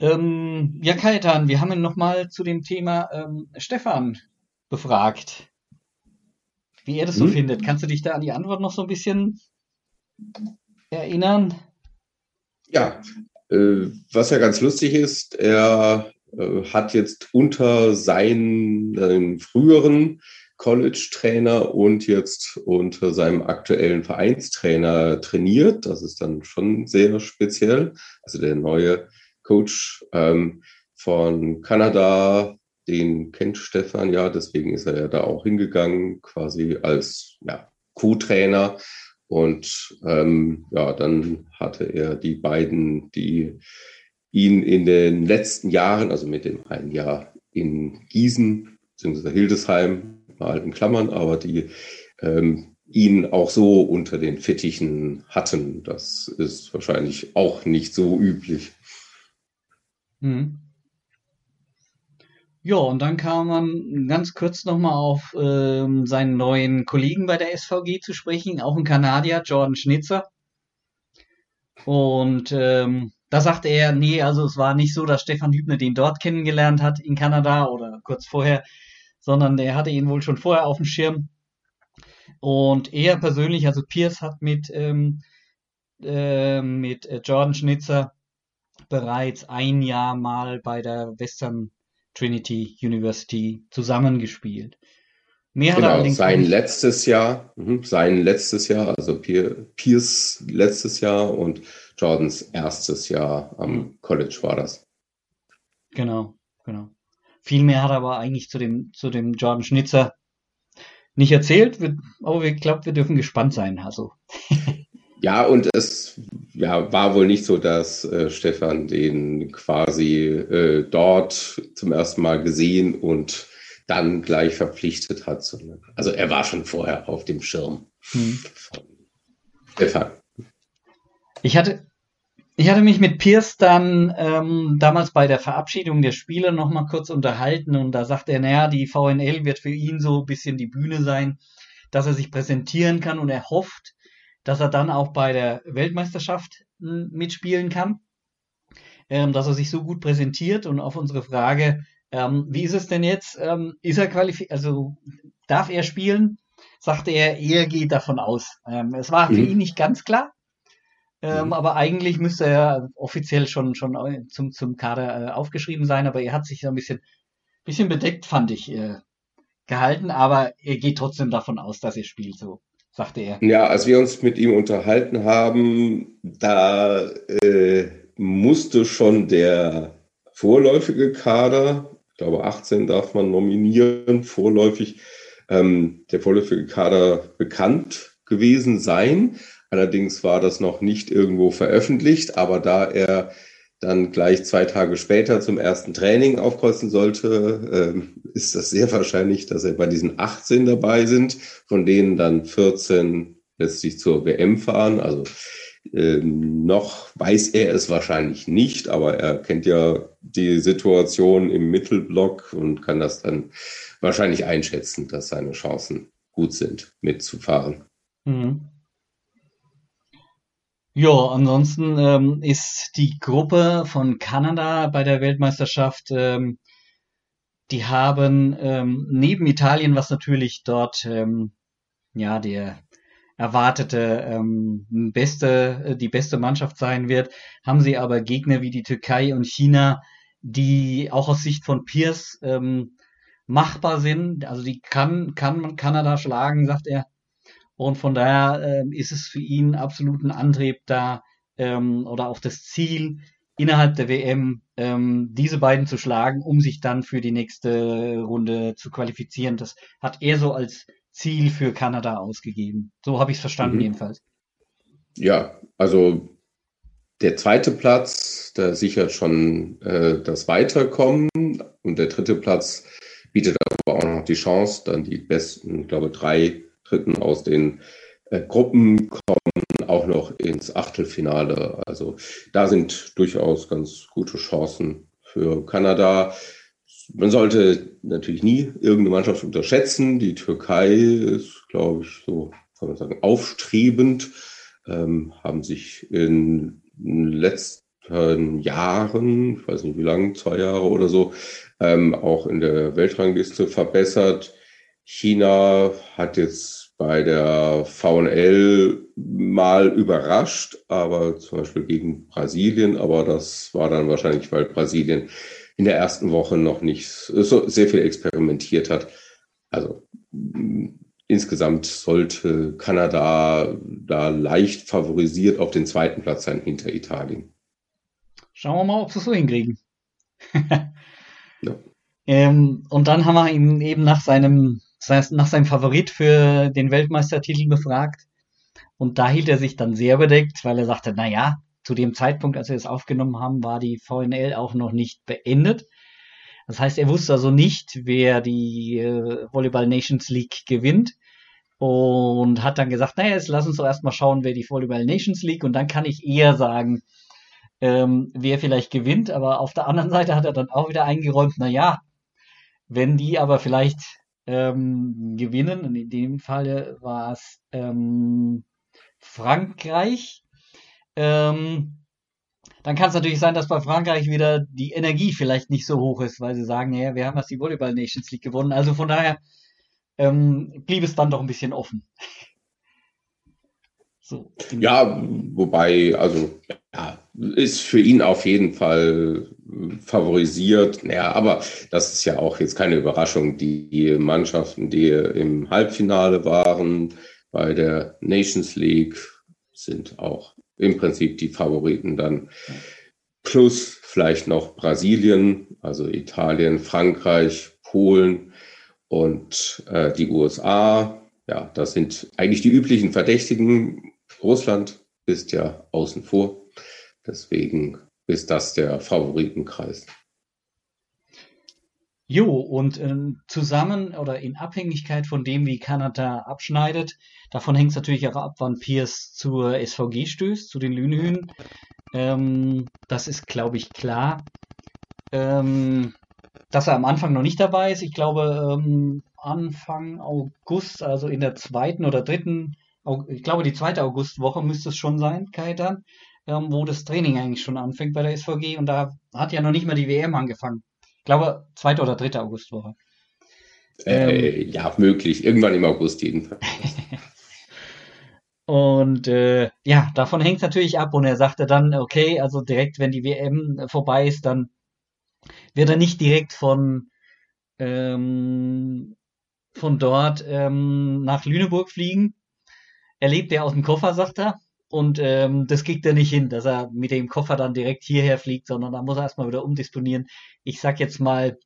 Ähm, ja, Kajetan, wir haben ihn nochmal zu dem Thema ähm, Stefan befragt. Wie er das so hm? findet. Kannst du dich da an die Antwort noch so ein bisschen erinnern? Ja, äh, was ja ganz lustig ist, er hat jetzt unter seinen früheren College-Trainer und jetzt unter seinem aktuellen Vereinstrainer trainiert. Das ist dann schon sehr speziell. Also der neue Coach ähm, von Kanada, den kennt Stefan ja, deswegen ist er ja da auch hingegangen, quasi als ja, Co-Trainer. Und ähm, ja, dann hatte er die beiden, die ihn in den letzten Jahren, also mit dem einen Jahr in Gießen bzw. Hildesheim, mal in Klammern, aber die ähm, ihn auch so unter den Fittichen hatten. Das ist wahrscheinlich auch nicht so üblich. Hm. Ja, und dann kam man ganz kurz nochmal auf ähm, seinen neuen Kollegen bei der SVG zu sprechen, auch ein Kanadier, Jordan Schnitzer. Und ähm, da sagte er, nee, also es war nicht so, dass Stefan Hübner den dort kennengelernt hat in Kanada oder kurz vorher, sondern der hatte ihn wohl schon vorher auf dem Schirm. Und er persönlich, also Pierce hat mit, ähm, äh, mit äh, Jordan Schnitzer bereits ein Jahr mal bei der Western Trinity University zusammengespielt. Mehr genau, hat allerdings sein letztes Jahr, mh, sein letztes Jahr, also Pierce letztes Jahr und Jordans erstes Jahr am. College war das. Genau, genau. Viel mehr hat er aber eigentlich zu dem, zu dem Jordan Schnitzer nicht erzählt, aber ich glaube, wir dürfen gespannt sein. Also. [LAUGHS] ja, und es ja, war wohl nicht so, dass äh, Stefan den quasi äh, dort zum ersten Mal gesehen und dann gleich verpflichtet hat. Also er war schon vorher auf dem Schirm hm. Stefan. Ich hatte, ich hatte mich mit Pierce dann ähm, damals bei der Verabschiedung der Spieler noch mal kurz unterhalten und da sagte er, naja, die VNL wird für ihn so ein bisschen die Bühne sein, dass er sich präsentieren kann und er hofft, dass er dann auch bei der Weltmeisterschaft hm, mitspielen kann, ähm, dass er sich so gut präsentiert und auf unsere Frage, ähm, wie ist es denn jetzt, ähm, ist er qualifiziert, also darf er spielen, sagte er, er geht davon aus. Ähm, es war für mhm. ihn nicht ganz klar, ähm, mhm. Aber eigentlich müsste er offiziell schon, schon zum, zum Kader äh, aufgeschrieben sein, aber er hat sich so ein bisschen, bisschen bedeckt, fand ich, äh, gehalten, aber er geht trotzdem davon aus, dass er spielt, so sagte er. Ja, als wir uns mit ihm unterhalten haben, da äh, musste schon der vorläufige Kader, ich glaube 18 darf man nominieren, vorläufig, ähm, der vorläufige Kader bekannt gewesen sein. Allerdings war das noch nicht irgendwo veröffentlicht, aber da er dann gleich zwei Tage später zum ersten Training aufkreuzen sollte, ähm, ist das sehr wahrscheinlich, dass er bei diesen 18 dabei sind, von denen dann 14 letztlich zur WM fahren. Also ähm, noch weiß er es wahrscheinlich nicht, aber er kennt ja die Situation im Mittelblock und kann das dann wahrscheinlich einschätzen, dass seine Chancen gut sind, mitzufahren. Mhm. Ja, ansonsten ähm, ist die Gruppe von Kanada bei der Weltmeisterschaft, ähm, die haben ähm, neben Italien, was natürlich dort ähm, ja der erwartete ähm, beste, äh, die beste Mannschaft sein wird, haben sie aber Gegner wie die Türkei und China, die auch aus Sicht von Pierce ähm, machbar sind. Also die kann, kann man Kanada schlagen, sagt er. Und von daher ähm, ist es für ihn absolut ein Antrieb da ähm, oder auch das Ziel, innerhalb der WM ähm, diese beiden zu schlagen, um sich dann für die nächste Runde zu qualifizieren. Das hat er so als Ziel für Kanada ausgegeben. So habe ich es verstanden mhm. jedenfalls. Ja, also der zweite Platz, da sichert schon äh, das Weiterkommen und der dritte Platz bietet aber auch noch die Chance, dann die besten, ich glaube, drei Dritten aus den äh, Gruppen kommen auch noch ins Achtelfinale. Also da sind durchaus ganz gute Chancen für Kanada. Man sollte natürlich nie irgendeine Mannschaft unterschätzen. Die Türkei ist, glaube ich, so kann man sagen, aufstrebend, ähm, haben sich in den letzten Jahren, ich weiß nicht wie lange, zwei Jahre oder so, ähm, auch in der Weltrangliste verbessert. China hat jetzt bei der VNL mal überrascht, aber zum Beispiel gegen Brasilien, aber das war dann wahrscheinlich, weil Brasilien in der ersten Woche noch nicht so sehr viel experimentiert hat. Also insgesamt sollte Kanada da leicht favorisiert auf den zweiten Platz sein hinter Italien. Schauen wir mal, ob sie es so hinkriegen. [LAUGHS] ja. ähm, und dann haben wir ihn eben nach seinem, nach seinem Favorit für den Weltmeistertitel befragt. Und da hielt er sich dann sehr bedeckt, weil er sagte, na ja, zu dem Zeitpunkt, als wir es aufgenommen haben, war die VNL auch noch nicht beendet. Das heißt, er wusste also nicht, wer die äh, Volleyball Nations League gewinnt und hat dann gesagt, naja, jetzt lass uns doch erstmal schauen, wer die Volleyball Nations League und dann kann ich eher sagen, ähm, wer vielleicht gewinnt. Aber auf der anderen Seite hat er dann auch wieder eingeräumt, naja, wenn die aber vielleicht ähm, gewinnen, und in dem Fall war es ähm, Frankreich, ähm, dann kann es natürlich sein, dass bei Frankreich wieder die Energie vielleicht nicht so hoch ist, weil sie sagen, naja, wir haben jetzt die Volleyball Nations League gewonnen. Also von daher ähm, blieb es dann doch ein bisschen offen. So, ja, wobei, also ja, ist für ihn auf jeden Fall favorisiert. Ja, aber das ist ja auch jetzt keine Überraschung. Die Mannschaften, die im Halbfinale waren bei der Nations League, sind auch im Prinzip die Favoriten dann. Plus vielleicht noch Brasilien, also Italien, Frankreich, Polen und äh, die USA. Ja, das sind eigentlich die üblichen Verdächtigen. Russland ist ja außen vor. Deswegen ist das der Favoritenkreis. Jo, und äh, zusammen oder in Abhängigkeit von dem, wie Kanada abschneidet, davon hängt es natürlich auch ab, wann Pierce zur SVG stößt, zu den Lünehühn. Ähm, das ist, glaube ich, klar. Ähm, dass er am Anfang noch nicht dabei ist. Ich glaube, ähm, Anfang August, also in der zweiten oder dritten, ich glaube, die zweite Augustwoche müsste es schon sein, Kaitan, ähm, wo das Training eigentlich schon anfängt bei der SVG. Und da hat ja noch nicht mal die WM angefangen glaube, zweite oder dritte Augustwoche. Äh, ähm, ja, möglich. Irgendwann im August jedenfalls. [LAUGHS] und äh, ja, davon hängt es natürlich ab. Und er sagte dann, okay, also direkt, wenn die WM vorbei ist, dann wird er nicht direkt von, ähm, von dort ähm, nach Lüneburg fliegen. Er lebt ja aus dem Koffer, sagt er. Und ähm, das kriegt er nicht hin, dass er mit dem Koffer dann direkt hierher fliegt, sondern da muss er erstmal wieder umdisponieren. Ich sag jetzt mal,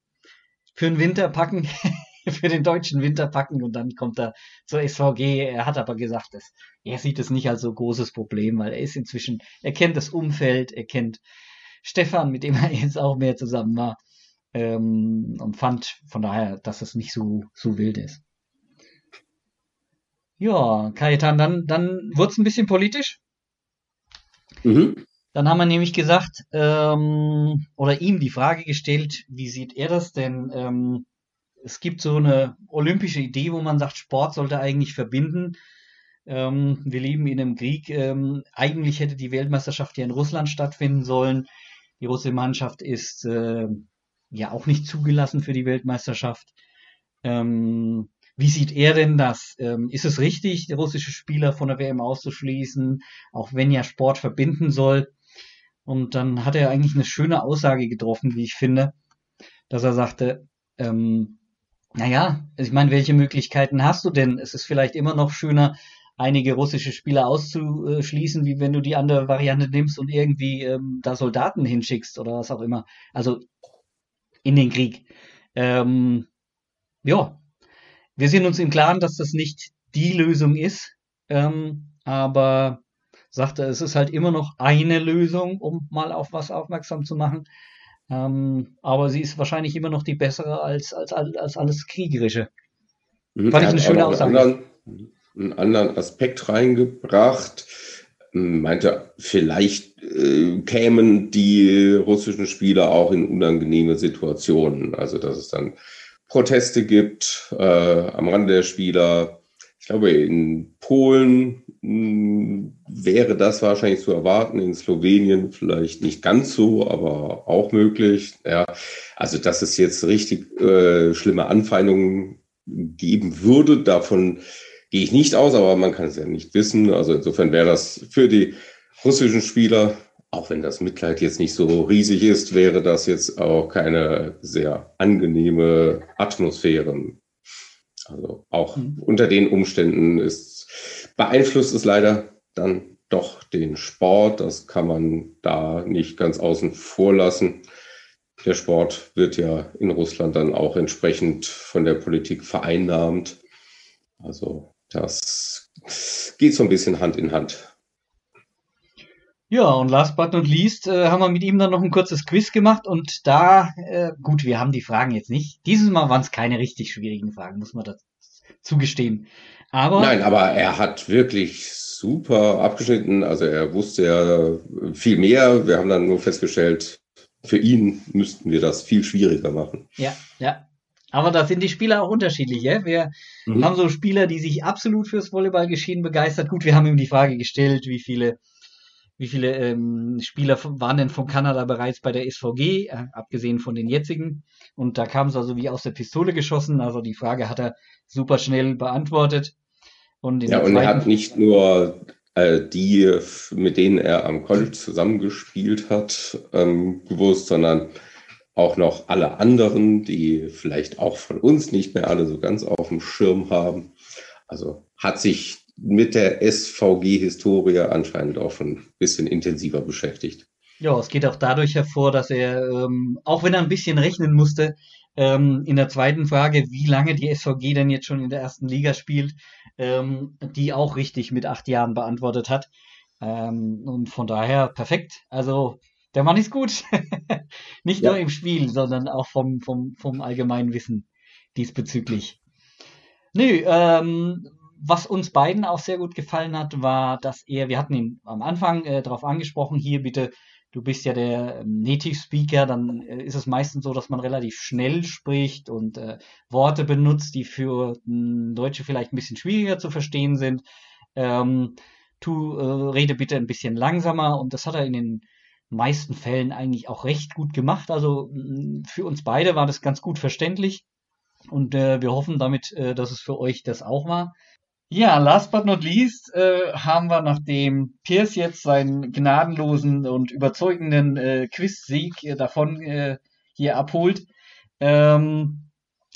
für den Winter packen, [LAUGHS] für den deutschen Winter packen und dann kommt er zur SVG. Er hat aber gesagt, dass er sieht es nicht als so großes Problem, weil er ist inzwischen, er kennt das Umfeld, er kennt Stefan, mit dem er [LAUGHS] jetzt auch mehr zusammen war, ähm, und fand von daher, dass es nicht so, so wild ist. Ja, Kajetan, dann, dann wurde es ein bisschen politisch. Mhm. Dann haben wir nämlich gesagt, ähm, oder ihm die Frage gestellt, wie sieht er das denn? Ähm, es gibt so eine olympische Idee, wo man sagt, Sport sollte eigentlich verbinden. Ähm, wir leben in einem Krieg. Ähm, eigentlich hätte die Weltmeisterschaft ja in Russland stattfinden sollen. Die russische Mannschaft ist äh, ja auch nicht zugelassen für die Weltmeisterschaft. Ähm, Wie sieht er denn das? Ähm, ist es richtig, russische Spieler von der WM auszuschließen, auch wenn ja Sport verbinden soll? Und dann hat er eigentlich eine schöne Aussage getroffen, wie ich finde, dass er sagte, ähm, naja, ich meine, welche Möglichkeiten hast du denn? Es ist vielleicht immer noch schöner, einige russische Spieler auszuschließen, wie wenn du die andere Variante nimmst und irgendwie ähm, da Soldaten hinschickst oder was auch immer. Also in den Krieg. Ähm, ja, wir sind uns im Klaren, dass das nicht die Lösung ist, ähm, aber sagte, es ist halt immer noch eine Lösung, um mal auf was aufmerksam zu machen. Ähm, aber sie ist wahrscheinlich immer noch die bessere als, als, als alles Kriegerische. Mhm. Fand ich eine schöne Aussage. Einen anderen, einen anderen Aspekt reingebracht. Meinte, vielleicht äh, kämen die russischen Spieler auch in unangenehme Situationen. Also, dass es dann Proteste gibt äh, am Rande der Spieler. Ich glaube, in Polen hm, wäre das wahrscheinlich zu erwarten, in Slowenien vielleicht nicht ganz so, aber auch möglich. Ja, also dass es jetzt richtig äh, schlimme Anfeindungen geben würde, davon gehe ich nicht aus, aber man kann es ja nicht wissen. Also insofern wäre das für die russischen Spieler, auch wenn das Mitleid jetzt nicht so riesig ist, wäre das jetzt auch keine sehr angenehme Atmosphäre. Also auch mhm. unter den Umständen ist beeinflusst es leider dann doch den Sport. Das kann man da nicht ganz außen vor lassen. Der Sport wird ja in Russland dann auch entsprechend von der Politik vereinnahmt. Also das geht so ein bisschen Hand in Hand. Ja, und last but not least äh, haben wir mit ihm dann noch ein kurzes Quiz gemacht und da, äh, gut, wir haben die Fragen jetzt nicht. Dieses Mal waren es keine richtig schwierigen Fragen, muss man das zugestehen. Aber Nein, aber er hat wirklich super abgeschnitten. Also er wusste ja viel mehr. Wir haben dann nur festgestellt, für ihn müssten wir das viel schwieriger machen. Ja, ja. Aber da sind die Spieler auch unterschiedlich. Ja? Wir mhm. haben so Spieler, die sich absolut fürs Volleyballgeschehen begeistert. Gut, wir haben ihm die Frage gestellt, wie viele, wie viele ähm, Spieler waren denn von Kanada bereits bei der SVG, äh, abgesehen von den jetzigen. Und da kam es also wie aus der Pistole geschossen. Also die Frage hat er super schnell beantwortet. Und ja, und er hat nicht nur äh, die, mit denen er am College zusammengespielt hat, ähm, gewusst, sondern auch noch alle anderen, die vielleicht auch von uns nicht mehr alle so ganz auf dem Schirm haben. Also hat sich mit der SVG-Historie anscheinend auch schon ein bisschen intensiver beschäftigt. Ja, es geht auch dadurch hervor, dass er, ähm, auch wenn er ein bisschen rechnen musste, ähm, in der zweiten Frage, wie lange die SVG denn jetzt schon in der ersten Liga spielt, ähm, die auch richtig mit acht Jahren beantwortet hat. Ähm, und von daher perfekt. Also der Mann ist gut. [LAUGHS] Nicht ja. nur im Spiel, sondern auch vom, vom, vom allgemeinen Wissen diesbezüglich. Nö, ähm, was uns beiden auch sehr gut gefallen hat, war, dass er, wir hatten ihn am Anfang äh, darauf angesprochen, hier bitte du bist ja der ähm, Native Speaker, dann äh, ist es meistens so, dass man relativ schnell spricht und äh, Worte benutzt, die für hm, Deutsche vielleicht ein bisschen schwieriger zu verstehen sind. Ähm, tu, äh, rede bitte ein bisschen langsamer und das hat er in den meisten Fällen eigentlich auch recht gut gemacht. Also hm, für uns beide war das ganz gut verständlich und äh, wir hoffen damit, äh, dass es für euch das auch war. Ja, last but not least äh, haben wir, nachdem Pierce jetzt seinen gnadenlosen und überzeugenden äh, Quiz-Sieg äh, davon äh, hier abholt, ähm,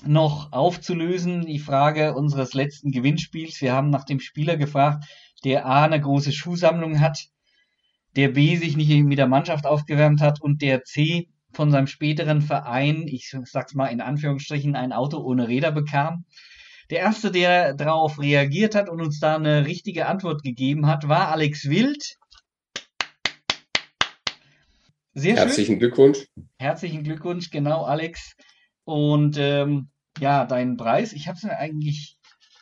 noch aufzulösen die Frage unseres letzten Gewinnspiels. Wir haben nach dem Spieler gefragt, der A eine große Schuhsammlung hat, der B sich nicht mit der Mannschaft aufgewärmt hat und der C von seinem späteren Verein, ich sag's mal in Anführungsstrichen, ein Auto ohne Räder bekam. Der erste, der darauf reagiert hat und uns da eine richtige Antwort gegeben hat, war Alex Wild. Sehr Herzlichen schön. Glückwunsch. Herzlichen Glückwunsch, genau, Alex. Und ähm, ja, dein Preis, ich habe es mir eigentlich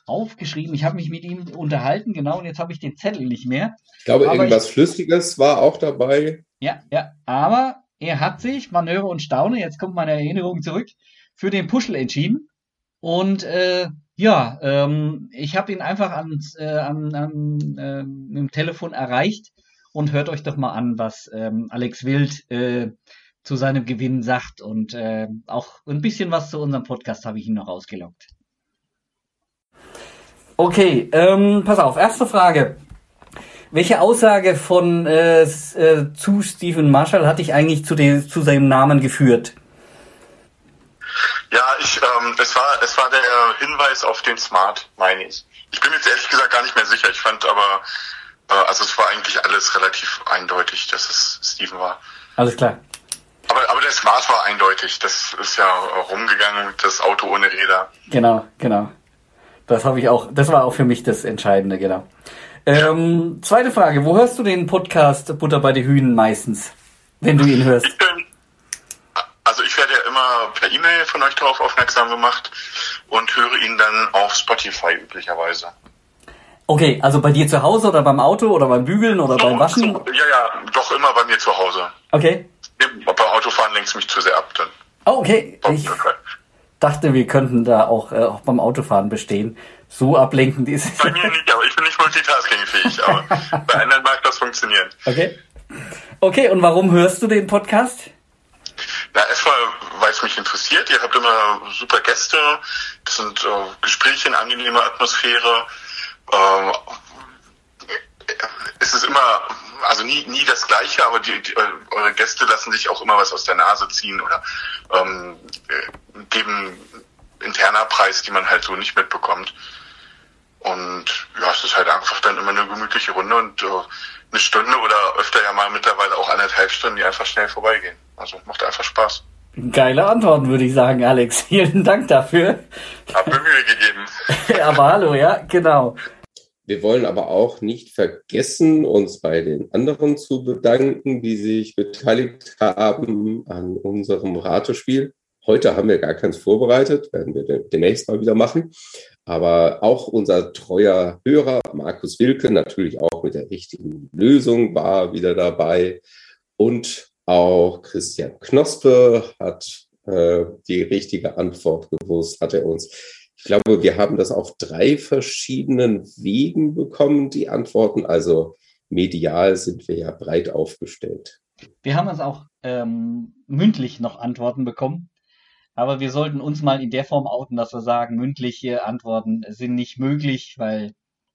aufgeschrieben. Ich habe mich mit ihm unterhalten, genau, und jetzt habe ich den Zettel nicht mehr. Ich glaube, aber irgendwas ich, Flüssiges war auch dabei. Ja, ja, aber er hat sich, man höre und staune, jetzt kommt meine Erinnerung zurück, für den Puschel entschieden. Und äh, ja, ähm, ich habe ihn einfach ans, äh, an, an, äh, im Telefon erreicht und hört euch doch mal an, was ähm, Alex Wild äh, zu seinem Gewinn sagt und äh, auch ein bisschen was zu unserem Podcast habe ich ihn noch ausgelockt. Okay, ähm, pass auf, erste Frage. Welche Aussage von äh, äh, zu Stephen Marshall hat dich eigentlich zu, den, zu seinem Namen geführt? Ja, ich, ähm, es war, es war der Hinweis auf den Smart, meine ich. Ich bin jetzt ehrlich gesagt gar nicht mehr sicher. Ich fand aber, äh, also es war eigentlich alles relativ eindeutig, dass es Steven war. Alles klar. Aber, aber der Smart war eindeutig. Das ist ja rumgegangen, das Auto ohne Räder. Genau, genau. Das habe ich auch, das war auch für mich das Entscheidende, genau. Ähm, zweite Frage, wo hörst du den Podcast Butter bei den Hühnen meistens, wenn du ihn hörst? Ich bin, also ich werde ja immer per E-Mail von euch darauf aufmerksam gemacht und höre ihn dann auf Spotify üblicherweise. Okay, also bei dir zu Hause oder beim Auto oder beim Bügeln oder doch, beim Waschen? So, ja, ja, doch immer bei mir zu Hause. Okay. Beim Autofahren lenkt es mich zu sehr ab dann. Oh, okay. Ich dachte, wir könnten da auch, äh, auch beim Autofahren bestehen. So ablenkend ist es. Bei mir nicht, aber ich bin nicht multitaskingfähig, aber [LAUGHS] bei anderen mag das funktionieren. Okay. Okay, und warum hörst du den Podcast? Na, erstmal, weil es mich interessiert. Ihr habt immer super Gäste. Das sind äh, Gespräche in angenehmer Atmosphäre. Ähm, es ist immer, also nie, nie das Gleiche, aber die, die, eure Gäste lassen sich auch immer was aus der Nase ziehen oder ähm, geben interner Preis, die man halt so nicht mitbekommt. Und ja, es ist halt einfach dann immer eine gemütliche Runde und äh, eine Stunde oder öfter ja mal mittlerweile auch anderthalb Stunden, die einfach schnell vorbeigehen. Also macht einfach Spaß. Geile Antworten, würde ich sagen, Alex. [LAUGHS] Vielen Dank dafür. Hab mir Mühe gegeben. [LAUGHS] aber hallo, ja, genau. Wir wollen aber auch nicht vergessen, uns bei den anderen zu bedanken, die sich beteiligt haben an unserem Ratespiel. Heute haben wir gar keins vorbereitet, werden wir demnächst mal wieder machen. Aber auch unser treuer Hörer, Markus Wilke, natürlich auch mit der richtigen Lösung, war wieder dabei. Und auch Christian Knospe hat äh, die richtige Antwort gewusst, hat er uns ich glaube, wir haben das auf drei verschiedenen Wegen bekommen, die Antworten. Also medial sind wir ja breit aufgestellt. Wir haben uns auch ähm, mündlich noch Antworten bekommen. Aber wir sollten uns mal in der Form outen, dass wir sagen, mündliche Antworten sind nicht möglich, weil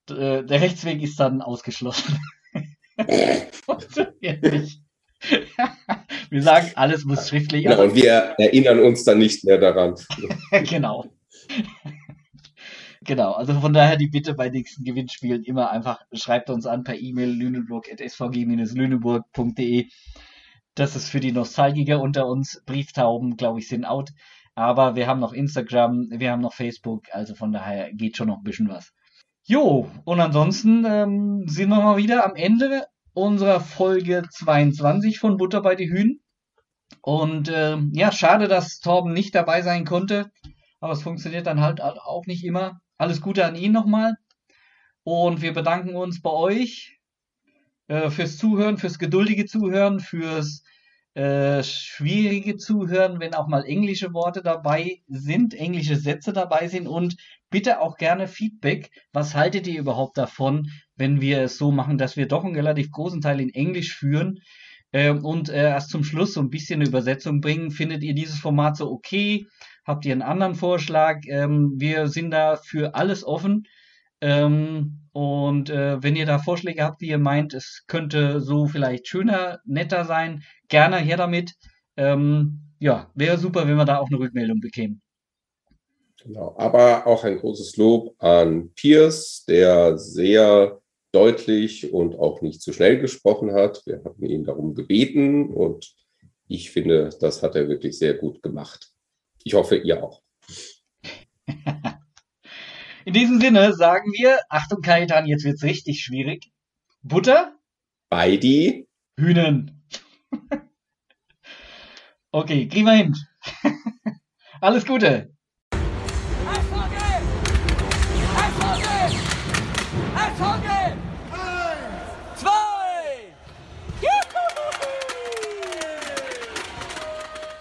äh, der Rechtsweg ist dann ausgeschlossen. [LAUGHS] Funktioniert nicht. [LAUGHS] wir sagen, alles muss schriftlich. Genau, und wir erinnern uns dann nicht mehr daran. [LAUGHS] genau. Genau, also von daher die Bitte bei nächsten Gewinnspielen immer einfach schreibt uns an per E-Mail lüneburg.svg-lüneburg.de. Das ist für die Nostalgiker unter uns. Brieftauben, glaube ich, sind out. Aber wir haben noch Instagram, wir haben noch Facebook, also von daher geht schon noch ein bisschen was. Jo, und ansonsten ähm, sind wir mal wieder am Ende unserer Folge 22 von Butter bei die Hühnen. Und äh, ja, schade, dass Torben nicht dabei sein konnte, aber es funktioniert dann halt auch nicht immer. Alles Gute an ihn nochmal. Und wir bedanken uns bei euch äh, fürs Zuhören, fürs geduldige Zuhören, fürs äh, schwierige Zuhören, wenn auch mal englische Worte dabei sind, englische Sätze dabei sind und bitte auch gerne Feedback. Was haltet ihr überhaupt davon, wenn wir es so machen, dass wir doch einen relativ großen Teil in Englisch führen ähm, und äh, erst zum Schluss so ein bisschen eine Übersetzung bringen? Findet ihr dieses Format so okay? Habt ihr einen anderen Vorschlag? Ähm, wir sind da für alles offen. Ähm, und äh, wenn ihr da Vorschläge habt, die ihr meint, es könnte so vielleicht schöner, netter sein, gerne her damit. Ähm, ja, wäre super, wenn wir da auch eine Rückmeldung bekämen. Genau, aber auch ein großes Lob an Piers, der sehr deutlich und auch nicht zu schnell gesprochen hat. Wir hatten ihn darum gebeten und ich finde, das hat er wirklich sehr gut gemacht. Ich hoffe, ihr auch. [LAUGHS] In diesem Sinne sagen wir, Achtung Kaitan, jetzt wird's richtig schwierig. Butter? Bei die Hühnen. [LAUGHS] okay, kriegen wir hin. [LAUGHS] Alles Gute.